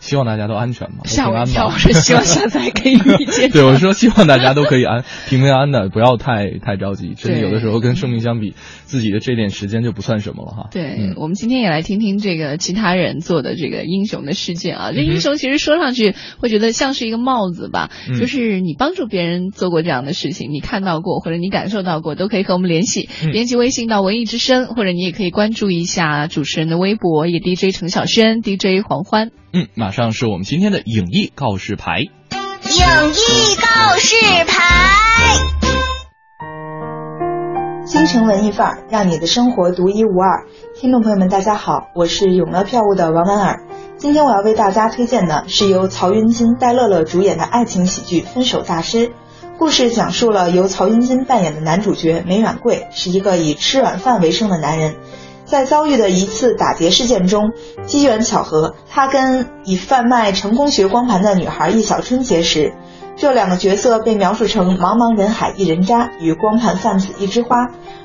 希望大家都安全吧，都吓我一跳，平安嘛我。说希望下次还可以遇见。对，我说希望大家都可以安平平安安的，不要太太着急。真的，有的时候跟生命相比，自己的这点时间就不算什么了哈。对、嗯我们今天也来听听这个其他人做的这个英雄的事件啊。这英雄其实说上去会觉得像是一个帽子吧，嗯就是你帮助别人做过这样的事情，你看到过或者你感受到过，都可以和我们联系，嗯编辑微信到文艺之声，或者你也可以关注一下主持人的微博，也 DJ 程小轩，DJ 黄欢。嗯，马上是我们今天的影艺告示牌。影艺告示牌。京城文艺范儿，让你的生活独一无二。听众朋友们，大家好，我是永乐票务的王婉尔。今天我要为大家推荐的是由曹云金、戴乐乐主演的爱情喜剧《分手大师》。故事讲述了由曹云金扮演的男主角梅远贵是一个以吃软饭为生的男人，在遭遇的一次打劫事件中，机缘巧合，他跟以贩卖成功学光盘的女孩易小春结识。这两个角色被描述成茫茫人海一人渣与光盘贩子一枝花，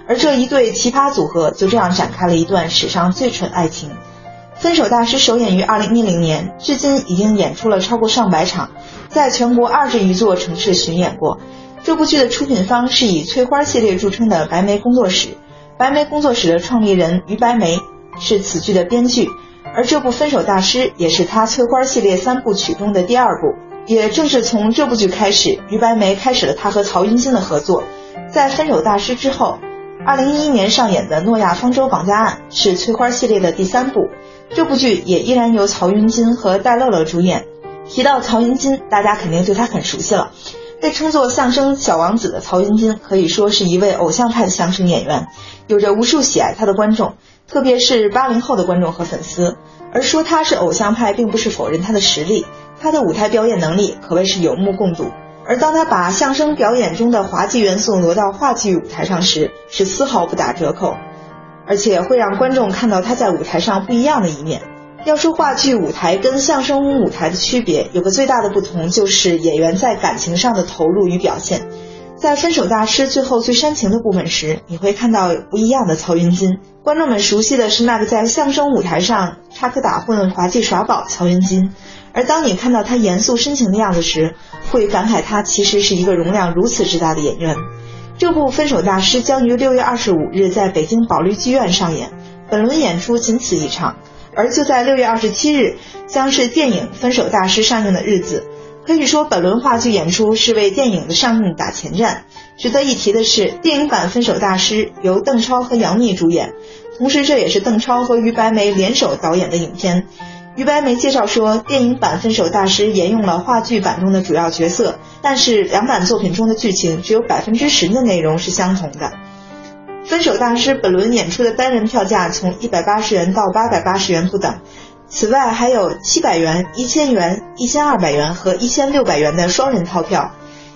而这一对奇葩组合就这样展开了一段史上最蠢爱情。分手大师首演于二零一零年，至今已经演出了超过上百场，在全国二十余座城市巡演过。这部剧的出品方是以翠花系列著称的白梅工作室，白梅工作室的创立人于白梅是此剧的编剧，而这部《分手大师》也是他翠花系列三部曲中的第二部。也正是从这部剧开始，于白梅开始了他和曹云金的合作。在《分手大师》之后，二零一一年上演的《诺亚方舟绑架案》是翠花系列的第三部。这部剧也依然由曹云金和戴乐乐主演。提到曹云金，大家肯定对他很熟悉了。被称作相声小王子的曹云金，可以说是一位偶像派的相声演员，有着无数喜爱他的观众，特别是八零后的观众和粉丝。而说他是偶像派，并不是否认他的实力，他的舞台表演能力可谓是有目共睹。而当他把相声表演中的滑稽元素挪到话剧舞台上时，是丝毫不打折扣，而且会让观众看到他在舞台上不一样的一面。要说话剧舞台跟相声舞台的区别，有个最大的不同就是演员在感情上的投入与表现。在分手大师最后最煽情的部分时，你会看到不一样的曹云金。观众们熟悉的是那个在相声舞台上插科打诨、滑稽耍宝曹云金，而当你看到他严肃深情的样子时，会感慨他其实是一个容量如此之大的演员。这部《分手大师》将于六月二十五日在北京保利剧院上演，本轮演出仅此一场。而就在六月二十七日，将是电影《分手大师》上映的日子。可以说，本轮话剧演出是为电影的上映打前站。值得一提的是，电影版《分手大师》由邓超和杨幂主演，同时这也是邓超和于白梅联手导演的影片。于白梅介绍说，电影版《分手大师》沿用了话剧版中的主要角色，但是两版作品中的剧情只有百分之十的内容是相同的。分手大师本轮演出的单人票价从一百八十元到八百八十元不等，此外还有七百元、一千元、一千二百元和一千六百元的双人套票。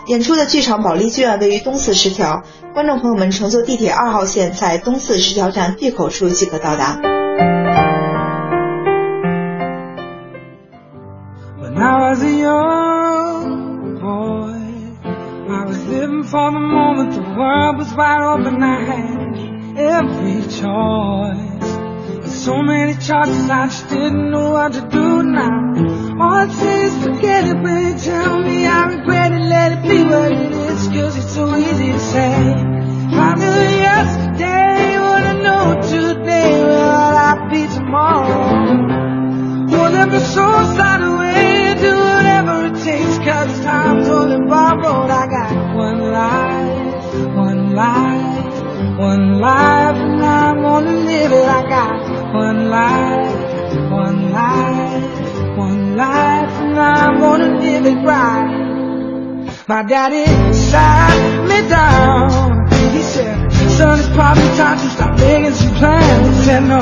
演出的剧场保利剧院位于东四十条，观众朋友们乘坐地铁二号线，在东四十条站闭口处即可到达。When I was every choice. With so many choices, I just didn't know what to do now. All I'd say is forget it when you tell me I regret it. Let it be what it is, cause it's so easy to say. I knew yesterday what I know today, well, I'd be tomorrow. Whatever soul side away, do whatever it takes, cause time's only borrowed. I got one life, one life, one life, and I'm gonna live it. I got one life, one life, one life, and I'm gonna live it right. My daddy sat me down. He said, Son, it's probably time to stop making some plans. I said, No,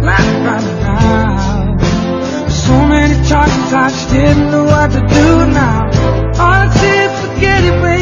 not right now. So many choices, I just didn't know what to do now. All I did was get away.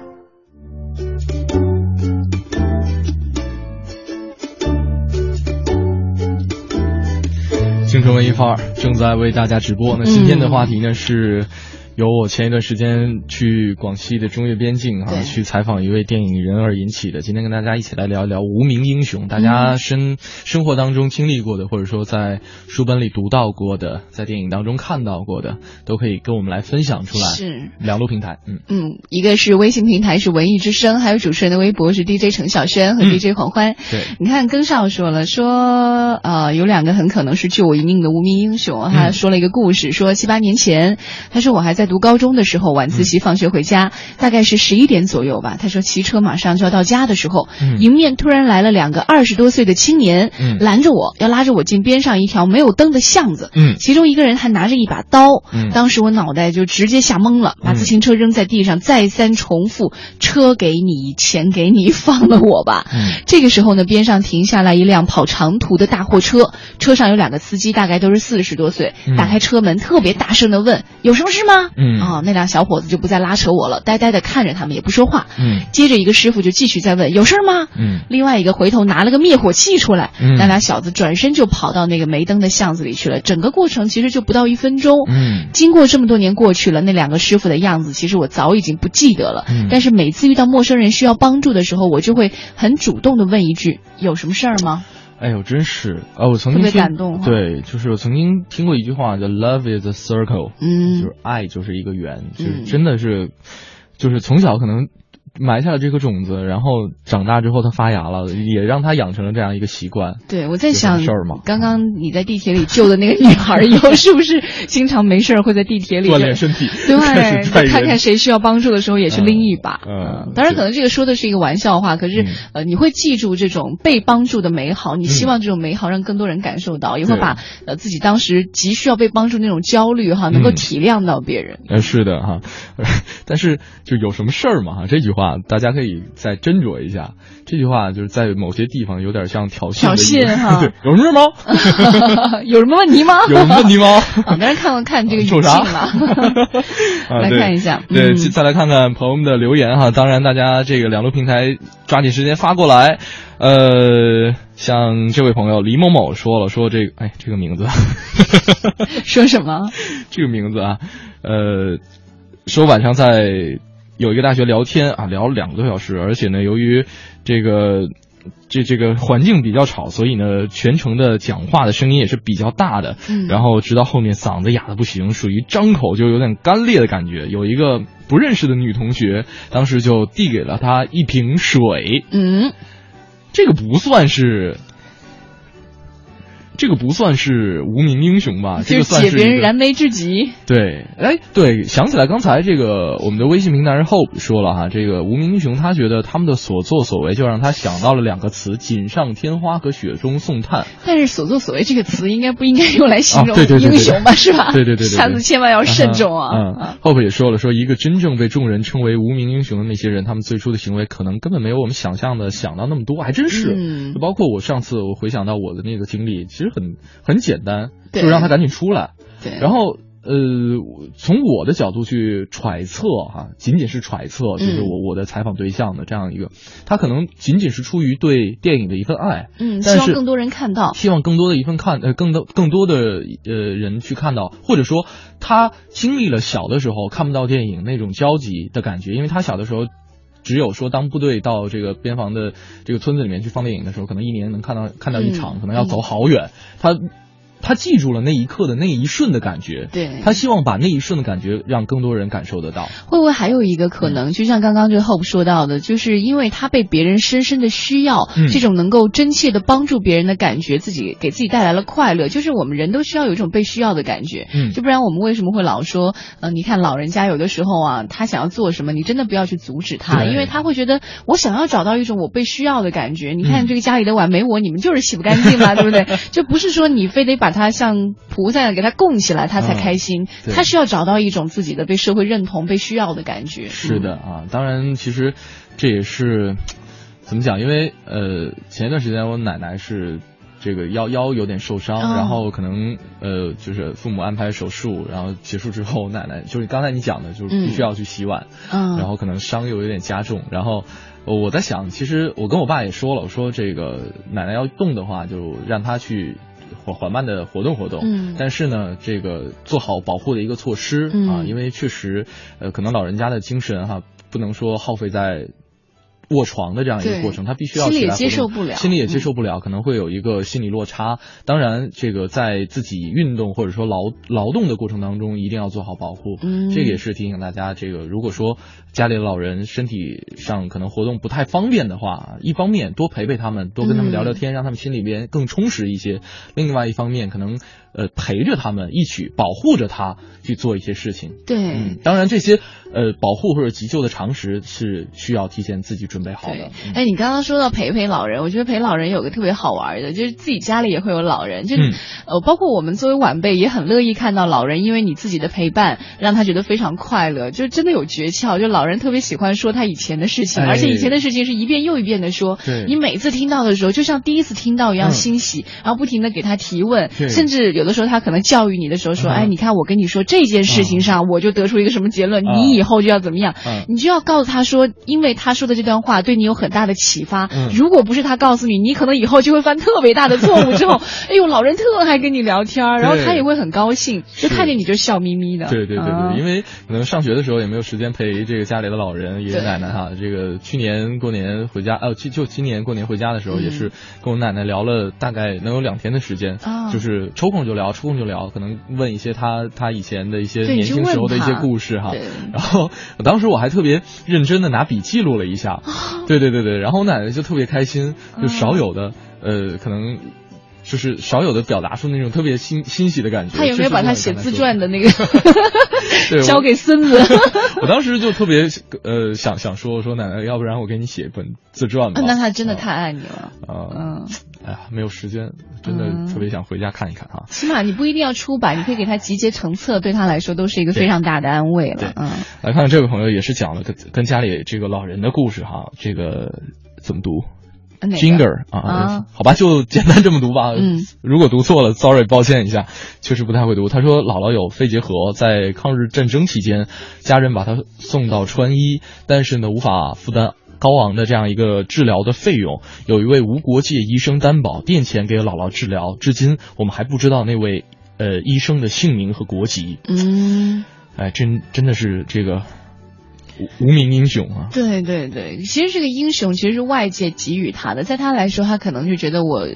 京城文艺范正在为大家直播。那今天的话题呢是。由我前一段时间去广西的中越边境啊，去采访一位电影人而引起的。今天跟大家一起来聊一聊无名英雄，大家生、生活当中经历过的，或者说在书本里读到过的，在电影当中看到过的，都可以跟我们来分享出来。是两路平台，嗯嗯，一个是微信平台是文艺之声，还有主持人的微博是 DJ 程晓轩和 DJ 黄欢。对，你看更少说了，说呃有两个很可能是救我一命的无名英雄，他说了一个故事，说七八年前，他说我还在读高中的时候，晚自习放学回家，大概是十一点左右吧。他说骑车马上就要到家的时候，迎面突然来了两个二十多岁的青年，拦着我要拉着我进边上一条没有灯的巷子。嗯，其中一个人还拿着一把刀。嗯，当时我脑袋就直接吓懵了，把自行车扔在地上，再三重复：“车给你，钱给你，放了我吧。”嗯，这个时候呢，边上停下来一辆跑长途的大货车，车上有两个司机，大概都是四十多岁。打开车门，特别大声的问：“有什么事吗？”嗯啊，那俩小伙子就不再拉扯我了，呆呆的看着他们，也不说话。嗯，接着一个师傅就继续再问：“有事吗？”嗯，另外一个回头拿了个灭火器出来，嗯那俩小子转身就跑到那个没灯的巷子里去了。整个过程其实就不到一分钟。嗯，经过这么多年过去了，那两个师傅的样子，其实我早已经不记得了。嗯但是每次遇到陌生人需要帮助的时候，我就会很主动的问一句：“有什么事儿吗哎呦，真是啊！我曾经特别听感动哈对，就是我曾经听过一句话叫 “Love is a circle”，嗯就是爱就是一个圆，就是嗯真的是，就是从小可能埋下了这颗种子，然后长大之后它发芽了，也让他养成了这样一个习惯。？”对，我在想事儿嘛，刚刚你在地铁里救的那个女孩，以后是不是经常没事儿会在地铁里锻炼身体对看看谁需要帮助的时候也去拎一把。嗯，当然，可能这个说的是一个玩笑话，可是、嗯呃，你会记住这种被帮助的美好，你希望这种美好让更多人感受到，也会把呃自己当时急需要被帮助那种焦虑哈，能够嗯体谅到别人。呃，是的哈，但是就有什么事儿嘛哈，这句话大家可以再斟酌一下。这句话就是在某些地方有点像挑衅挑衅哈 对，有什么事吗？有什么问题吗？有什么问题吗？啊，咱看看看这个语境受啥了。啊来看一下对，嗯再来看看朋友们的留言哈。当然，大家这个两路平台抓紧时间发过来。呃，像这位朋友李某某说了，说这个，哎，这个名字，说什么？这个名字啊，呃，说晚上在有一个大学聊天啊，聊了两个多小时，而且呢，由于这个。这这个环境比较吵，所以呢，全程的讲话的声音也是比较大的。嗯然后直到后面嗓子哑的不行，属于张口就有点干裂的感觉。有一个不认识的女同学，当时就递给了他一瓶水。嗯，这个不算是，这个不算是无名英雄吧？这就是个算是解别人燃眉之急。对，哎，对，想起来刚才这个我们的微信平台人 Hope 说了哈，这个无名英雄，他觉得他们的所作所为就让他想到了两个词：锦上添花和雪中送炭。但是所作所为这个词应该不应该用来形容 英雄吧？是吧？对对对对对下次千万要慎重啊！嗯，Hope 也说了，说一个真正被众人称为无名英雄的那些人，他们最初的行为可能根本没有我们想象的想到那么多，还真是。嗯就包括我上次我回想到我的那个经历，其实很很简单，对就让他赶紧出来。对然后。呃，从我的角度去揣测哈、仅仅是揣测，就是嗯我我的采访对象的这样一个，他可能仅仅是出于对电影的一份爱，嗯，希望更多人看到。希望更多的一份看呃更多更多的呃人去看到，或者说他经历了小的时候看不到电影那种焦急的感觉，因为他小的时候。只有说，当部队到这个边防的这个村子里面去放电影的时候，可能一年能看到看到一场，嗯可能要走好远。他他记住了那一刻的那一瞬的感觉，对他希望把那一瞬的感觉让更多人感受得到。会不会还有一个可能，就像刚刚这个 Hope 说到的，就是因为他被别人深深的需要，嗯这种能够真切的帮助别人的感觉，自己给自己带来了快乐。就是我们人都需要有一种被需要的感觉，嗯就不然我们为什么会老说，呃，你看老人家有的时候啊，他想要做什么，你真的不要去阻止他，因为他会觉得我想要找到一种我被需要的感觉。你嗯看这个家里的碗没我，你们就是洗不干净嘛，对不对？就不是说你非得把它像菩萨给他供起来，他才嗯开心。对他需要找到一种自己的被社会认同、被需要的感觉。是的啊，当然，其实这也是怎么讲？因为呃，前一段时间我奶奶是这个腰腰有点受伤，哦然后可能呃，就是父母安排手术，然后结束之后，奶奶就是刚才你讲的，就是必须要去洗碗，嗯然后可能伤又有点加重，然后。呃我在想，其实我跟我爸也说了，我说这个奶奶要动的话，就让她去缓缓慢的活动活动。嗯但是呢，这个做好保护的一个措施、嗯啊，因为确实，呃，可能老人家的精神哈、不能说耗费在。卧床的这样一个过程，他必须要心里也起来接受不了心里也接嗯受不了，可能会有一个心理落差。当然，这个在自己运动或者说劳劳动的过程当中，一定要做好保护。嗯这个也是提醒大家，这个如果说家里的老人身体上可能活动不太方便的话，一方面多陪陪他们，多跟他们聊聊天，让他们心里边更充实一些；另外一方面，可能呃陪着他们一起保护着他去做一些事情。对。嗯，当然这些呃保护或者急救的常识是需要提前自己准备好的。嗯哎，你刚刚说到陪陪老人，我觉得陪老人有个特别好玩的，就是自己家里也会有老人，就是、嗯呃，包括我们作为晚辈也很乐意看到老人，因为你自己的陪伴，让他觉得非常快乐，就真的有诀窍。就老人特别喜欢说他以前的事情，哎。而且以前的事情是一遍又一遍的说，对。你每次听到的时候，就像第一次听到一样嗯。欣喜，然后不停的给他提问，甚至有的时候他可能教育你的时候说，嗯哎，你看我跟你说这件事情上，我就得出一个什么结论，嗯。你以后就要怎么样，嗯。你就要告诉他说，因为他说的这段话对你有很大的启发。嗯。如果不是他告诉你，你可能以后就会犯特别大的错误。之后，哎呦，老人特爱跟你聊天，然后他也会很高兴，就看见你就笑眯眯的。对对对对，啊因为可能上学的时候也没有时间陪这个家里的老人爷爷奶奶哈。这个去年过年回家，呃，就就今年过年回家的时候，嗯也是跟我奶奶聊了大概能有两天的时间，啊就是抽空就聊，抽空就聊，可能问一些他他以前的一些年轻时候的一些故事哈。然后当时我还特别认真的拿笔记录了一下，对对对对，然后我奶奶就特别开心，就少有的呃可能。就是少有的表达出那种特别欣欣喜的感觉。他有没有把他写自传的那个 交给孙子？我当时就特别呃想想说，我说奶奶，要不然我给你写一本自传吧。那他真的太爱你了。啊，嗯，哎呀，没有时间，真的特别想回家看一看哈。起码你不一定要出版，你可以给他集结成册，对他来说都是一个非常大的安慰了。嗯，来看看这位朋友也是讲了跟跟家里这个老人的故事哈，这个怎么读？哪个 Ginger 啊啊，好吧，就简单这么读吧。嗯，如果读错了，sorry，抱歉一下，确实不太会读。他说姥姥有肺结核，在抗日战争期间，家人把他送到川医，但是呢无法负担。高昂的这样一个治疗的费用，有一位无国界医生担保垫钱给姥姥治疗，至今我们还不知道那位呃医生的姓名和国籍。嗯，哎，真真的是这个无无名英雄啊！对对对，其实这个英雄其实是外界给予他的，在他来说，他可能就觉得我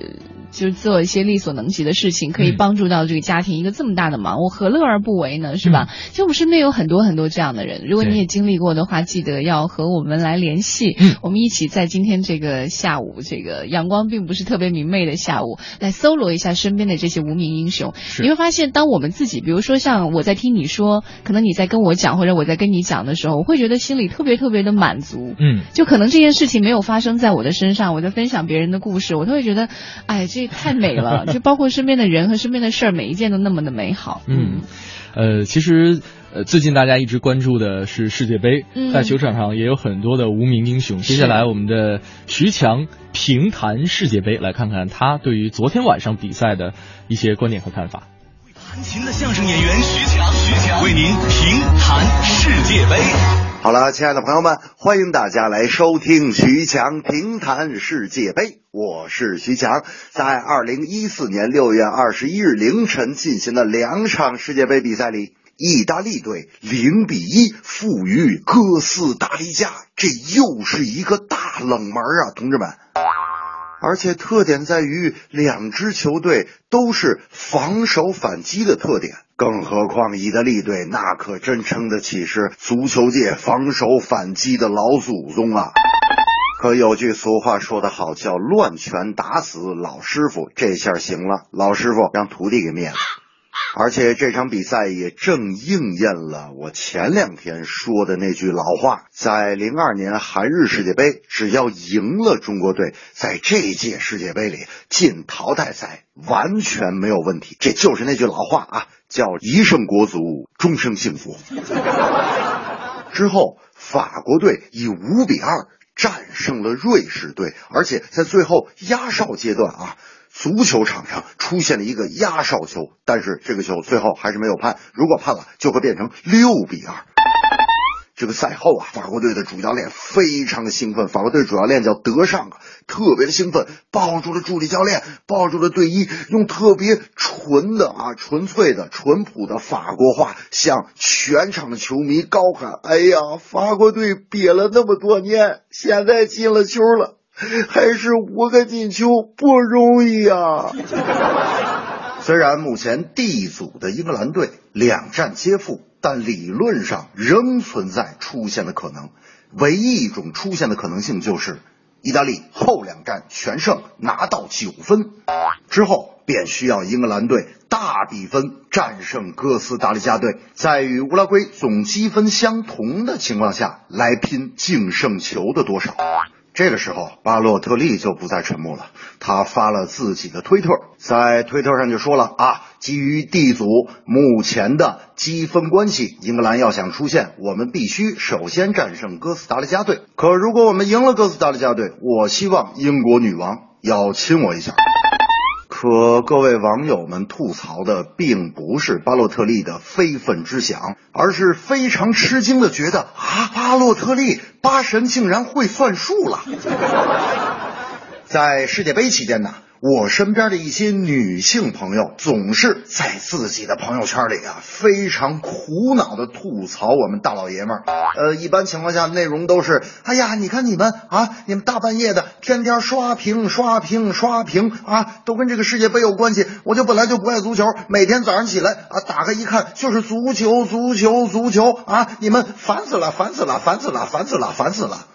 就做一些力所能及的事情，可以嗯帮助到这个家庭一个这么大的忙，我何乐而不为呢？是吧？其实我们身边有很多很多这样的人，如果你也经历过的话，记得要和我们来联系，嗯我们一起在今天这个下午，这个阳光并不是特别明媚的下午，来搜罗一下身边的这些无名英雄。你会发现，当我们自己，比如说像我在听你说，可能你在跟我讲，或者我在跟你讲的时候，我会觉得心里特别特别的满足。嗯，就可能这件事情没有发生在我的身上，我在分享别人的故事，我都会觉得，哎，这太美了。就包括身边的人和身边的事儿，每一件都那么的美好。嗯，呃，其实呃，最近大家一直关注的是世界杯，嗯在球场上也有很多的无名英雄。接下来我们的徐强评谈世界杯，来看看他对于昨天晚上比赛的一些观点和看法。弹琴的相声演员徐强，徐强为您评谈世界杯。好了，亲爱的朋友们，欢迎大家来收听徐强评谈世界杯。我是徐强，在二零一四年六月二十一日凌晨进行的两场世界杯比赛里，意大利队零比一负于哥斯达黎加，这又是一个大冷门啊，同志们。而且特点在于两支球队都是防守反击的特点。更何况意大利队那可真称得起是足球界防守反击的老祖宗啊！可有句俗话说得好，叫乱拳打死老师傅。这下行了，老师傅让徒弟给灭了。而且这场比赛也正应验了我前两天说的那句老话：在零二年韩日世界杯，只要赢了中国队，在这届世界杯里进淘汰赛完全没有问题。这就是那句老话啊，叫一胜国足，终生幸福。之后，法国队以五比二战胜了瑞士队，而且在最后压哨阶段啊。足球场上出现了一个压哨球，但是这个球最后还是没有判。如果判了，就会变成六比二。这个赛后啊，法国队的主教练非常的兴奋。法国队主教练叫德尚啊，特别的兴奋，抱住了助理教练，抱住了队医，用特别纯的啊、纯粹的、淳朴的法国话向全场的球迷高喊：“哎呀，法国队憋了那么多年，现在进了球了。”还是五个进球不容易啊！虽然目前 D 组的英格兰队两战皆负，但理论上仍存在出现的可能。唯一一种出现的可能性就是意大利后两战全胜，拿到九分之后，便需要英格兰队大比分战胜哥斯达黎加队，在与乌拉圭总积分相同的情况下来拼净胜球的多少。这个时候，巴洛特利就不再沉默了，他发了自己的推特，在推特上就说了啊，基于 D 组目前的积分关系，英格兰要想出线，我们必须首先战胜哥斯达黎加队。可如果我们赢了哥斯达黎加队，我希望英国女王要亲我一下。可各位网友们吐槽的并不是巴洛特利的非分之想，而是非常吃惊的觉得啊，巴洛特利八神竟然会算数了。在世界杯期间呢，我身边的一些女性朋友总是在自己的朋友圈里啊，非常苦恼的吐槽我们大老爷们儿。呃，一般情况下内容都是：哎呀，你看你们啊，你们大半夜的天天刷屏、刷屏、刷屏啊，都跟这个世界杯有关系。我就本来就不爱足球，每天早上起来啊，打开一看就是足球、足球、足球啊，你们烦死了，烦死了，烦死了，烦死了，烦死了。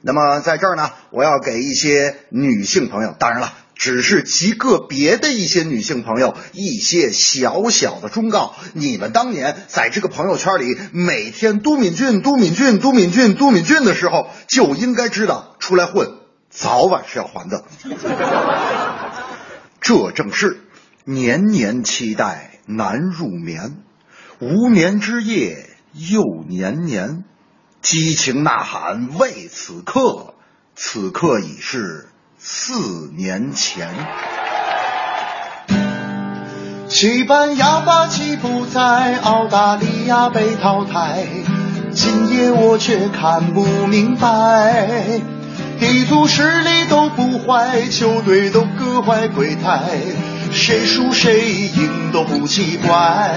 那么在这儿呢，我要给一些女性朋友，当然了，只是极个别的一些女性朋友一些小小的忠告：你们当年在这个朋友圈里每天都敏俊、都敏俊、都敏俊、都敏俊的时候，就应该知道出来混，早晚是要还的。这正是年年期待难入眠，无眠之夜又年年。激情呐喊为此刻，此刻已是四年前。西班牙把吉普在澳大利亚被淘汰，今夜我却看不明白。地图实力都不坏，球队都各怀鬼胎，谁输谁赢都不奇怪。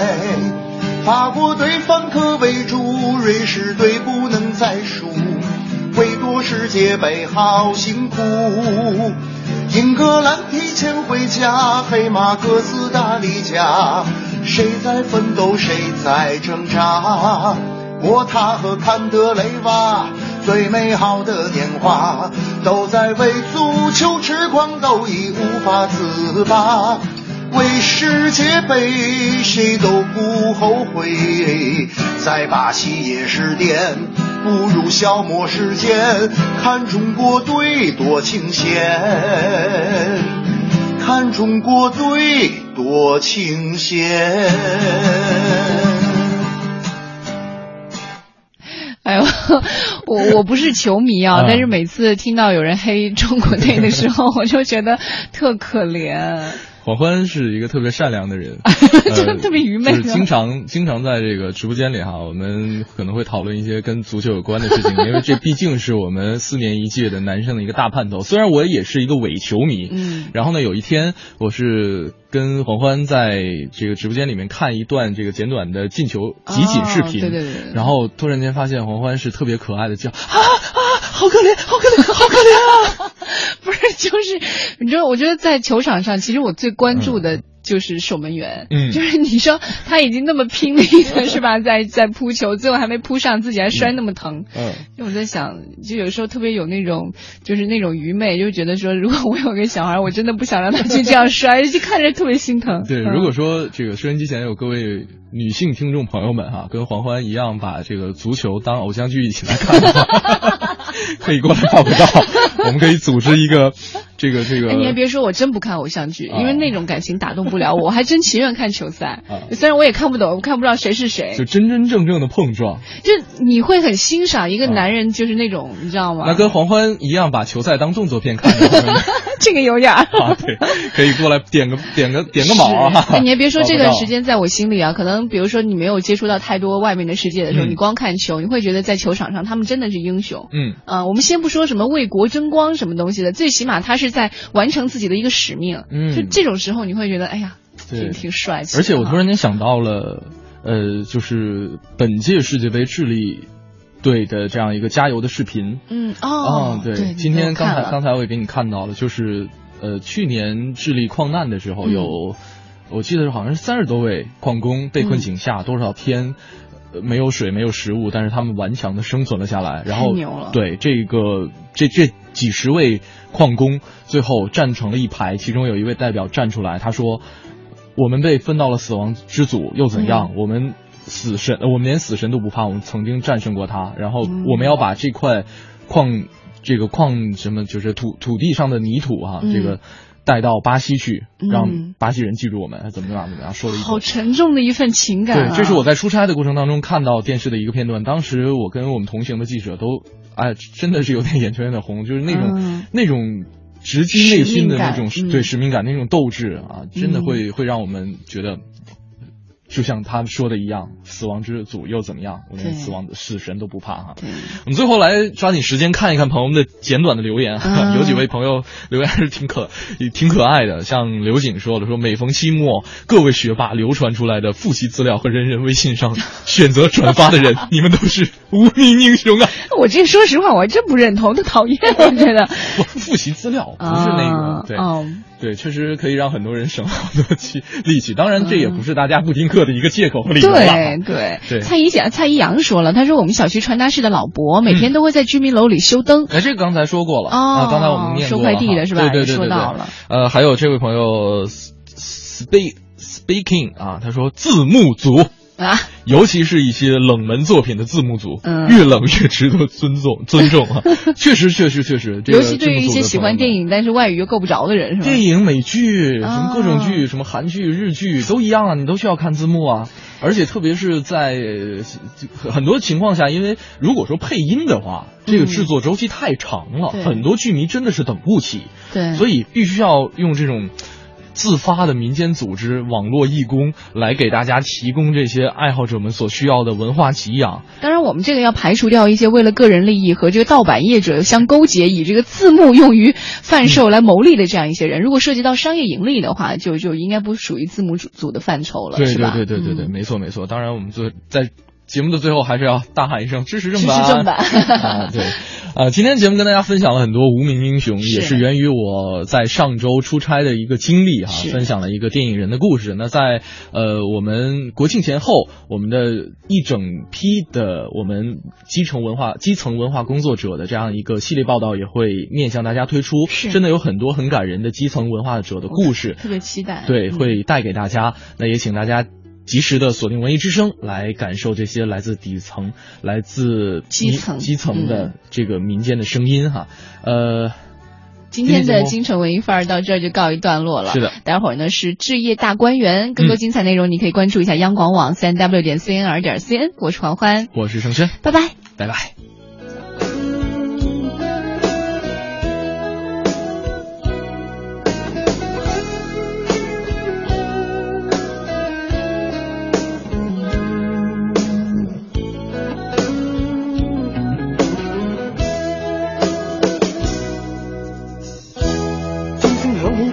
法国队反客为主，瑞士队不能再输，为夺世界杯好辛苦。英格兰提前回家，黑马哥斯达黎加，谁在奋斗，谁在挣扎？莫塔和坎德雷瓦，最美好的年华，都在为足球痴狂，都已无法自拔。为世界杯，谁都不后悔。在巴西夜市店，不如消磨时间。看中国队多清闲，看中国队多清闲。哎呦，我我不是球迷啊，但是每次听到有人黑中国队的时候，我就觉得特可怜。广欢是一个特别善良的人，特别愚昧，就是经常经常在这个直播间里哈，我们可能会讨论一些跟足球有关的事情，因为这毕竟是我们四年一届的男生的一个大盼头。虽然我也是一个伪球迷，嗯，然后呢，有一天我是跟黄欢在这个直播间里面看一段这个简短的进球集锦视频，对对对，然后突然间发现黄欢是特别可爱的叫啊啊好可怜，好可怜，好可怜啊！不是，就是你知道，我觉得在球场上，其实我最关注的就是守门员，嗯。就是你说他已经那么拼力的是吧，在在扑球，最后还没扑上，自己还摔那么疼，嗯，就我在想，就有时候特别有那种，就是那种愚昧，就觉得说，如果我有个小孩，我真的不想让他去这样摔，就看着特别心疼。对，嗯。如果说这个收音机前有各位女性听众朋友们哈、跟黄欢一样把这个足球当偶像剧一起来看的话，可以过来报个到，我们可以组织一个这个这个。哎，你还别说，我真不看偶像剧，因为那种感情打动不了我，我还真情愿看球赛。虽然我也看不懂，我看不知道谁是谁，就真真正正的碰撞，就你会很欣赏一个男人，就是那种，你知道吗？那跟黄欢一样把球赛当动作片看 这个有点儿。啊，对，可以过来点个点个点个卯啊！哎，你还别说，这段时间。在我心里啊，可能比如说你没有接触到太多外面的世界的时候，嗯你光看球，你会觉得在球场上他们真的是英雄。嗯啊、我们先不说什么为国争光什么东西的，最起码他是在完成自己的一个使命。嗯就这种时候，你会觉得，哎呀，挺挺帅气。而且我突然间想到了，呃，就是本届世界杯智利队的这样一个加油的视频。嗯哦，对，对，今天刚才刚才我也给你看到了，就是呃，去年智利矿难的时候嗯有，我记得好像是三十多位矿工被困井下多少天。呃没有水，没有食物，但是他们顽强的生存了下来。然后对这个这这几十位矿工最后站成了一排，其中有一位代表站出来，他说：“我们被分到了死亡之组，又怎样？我们死神，呃我们连死神都不怕，我们曾经战胜过他。然后嗯我们要把这块矿，这个矿什么，就是土土地上的泥土啊，嗯这个带到巴西去，嗯让巴西人记住我们，怎么样怎么样，说了一好沉重的一份情感、啊。对，这是我在出差的过程当中看到电视的一个片段。当时我跟我们同行的记者都，哎，真的是有点眼圈有点红，就是那种、嗯那种直击内心的那种使命感嗯对使命感那种斗志啊，真的嗯会、会让我们觉得。就像他们说的一样，死亡之组又怎么样？我连死亡的死神都不怕哈。我们最后来抓紧时间看一看朋友们的简短的留言，啊有几位朋友留言还是挺可挺可爱的，像刘景说的，说每逢期末，各位学霸流传出来的复习资料和人人微信上选择转发的人，你们都是无名英雄啊！我这说实话，我还真不认同，都讨厌，我觉得。不，复习资料不是那个，对、对，确实可以让很多人省好多气力气。当然，这也不是大家不听课的一个借口和理由吧。对对 对蔡一讲蔡一阳说了，他说我们小区传达室的老伯每天都会在居民楼里修灯。哎，这个刚才说过了、哦啊，刚才我们念过收快递的是吧对对对对对说到了。呃，还有这位朋友 speak speaking 啊，他说字幕组啊，尤其是一些冷门作品的字幕组，嗯越冷越值得尊重尊重啊。确实，确实，确实，这个尤其对于一些喜欢电影。但是外语又够不着的人，是吧？电影、美剧，什么各种啊剧，什么韩剧、日剧都一样啊，你都需要看字幕啊。而且特别是在呃很多情况下，因为如果说配音的话，这个制作周期太长了，对很多剧迷真的是等不起，对，所以必须要用这种。自发的民间组织、网络义工来给大家提供这些爱好者们所需要的文化给养。当然，我们这个要排除掉一些为了个人利益和这个盗版业者相勾结，以这个字幕用于贩售来牟利的这样一些人。如果涉及到商业盈利的话，就就应该不属于字幕组组的范畴了，对？对对对对对，嗯没错没错。当然，我们最在节目的最后还是要大喊一声支持正版，支持正版 啊，对。呃，今天节目跟大家分享了很多无名英雄，是也是源于我在上周出差的一个经历哈、是分享了一个电影人的故事。那在呃我们国庆前后，我们的一整批的我们基层文化基层文化工作者的这样一个系列报道也会面向大家推出，是真的有很多很感人的基层文化者的故事，特别期待。对，嗯会带给大家。那也请大家及时的锁定文艺之声，来感受这些来自底层、来自基层基层的嗯这个民间的声音哈。呃，今天的京城文艺范儿到这儿就告一段落了。是的，待会儿呢是置业大观园，更多嗯精彩内容你可以关注一下央广网三 w 点 cnr 点 cn。我是黄欢，我是盛轩，拜拜。拜拜。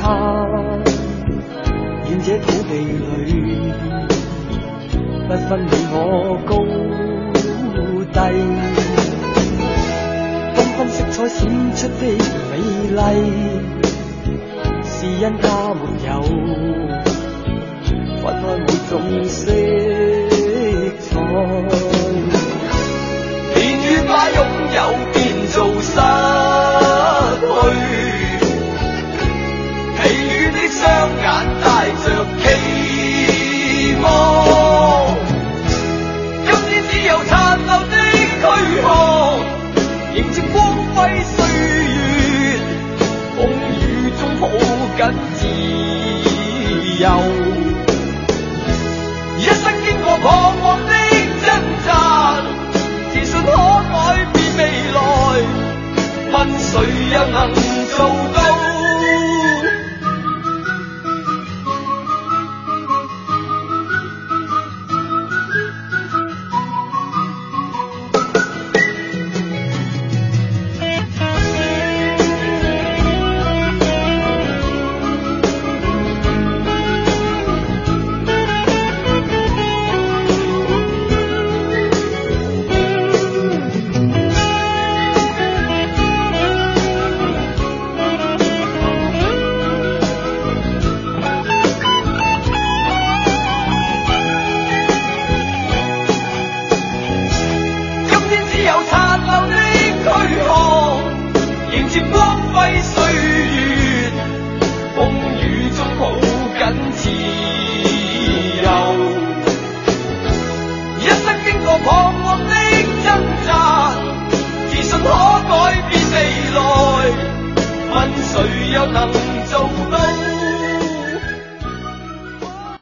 他，演这土地里不分你我高低，缤纷色彩闪出的美丽，是因他没有分开每种色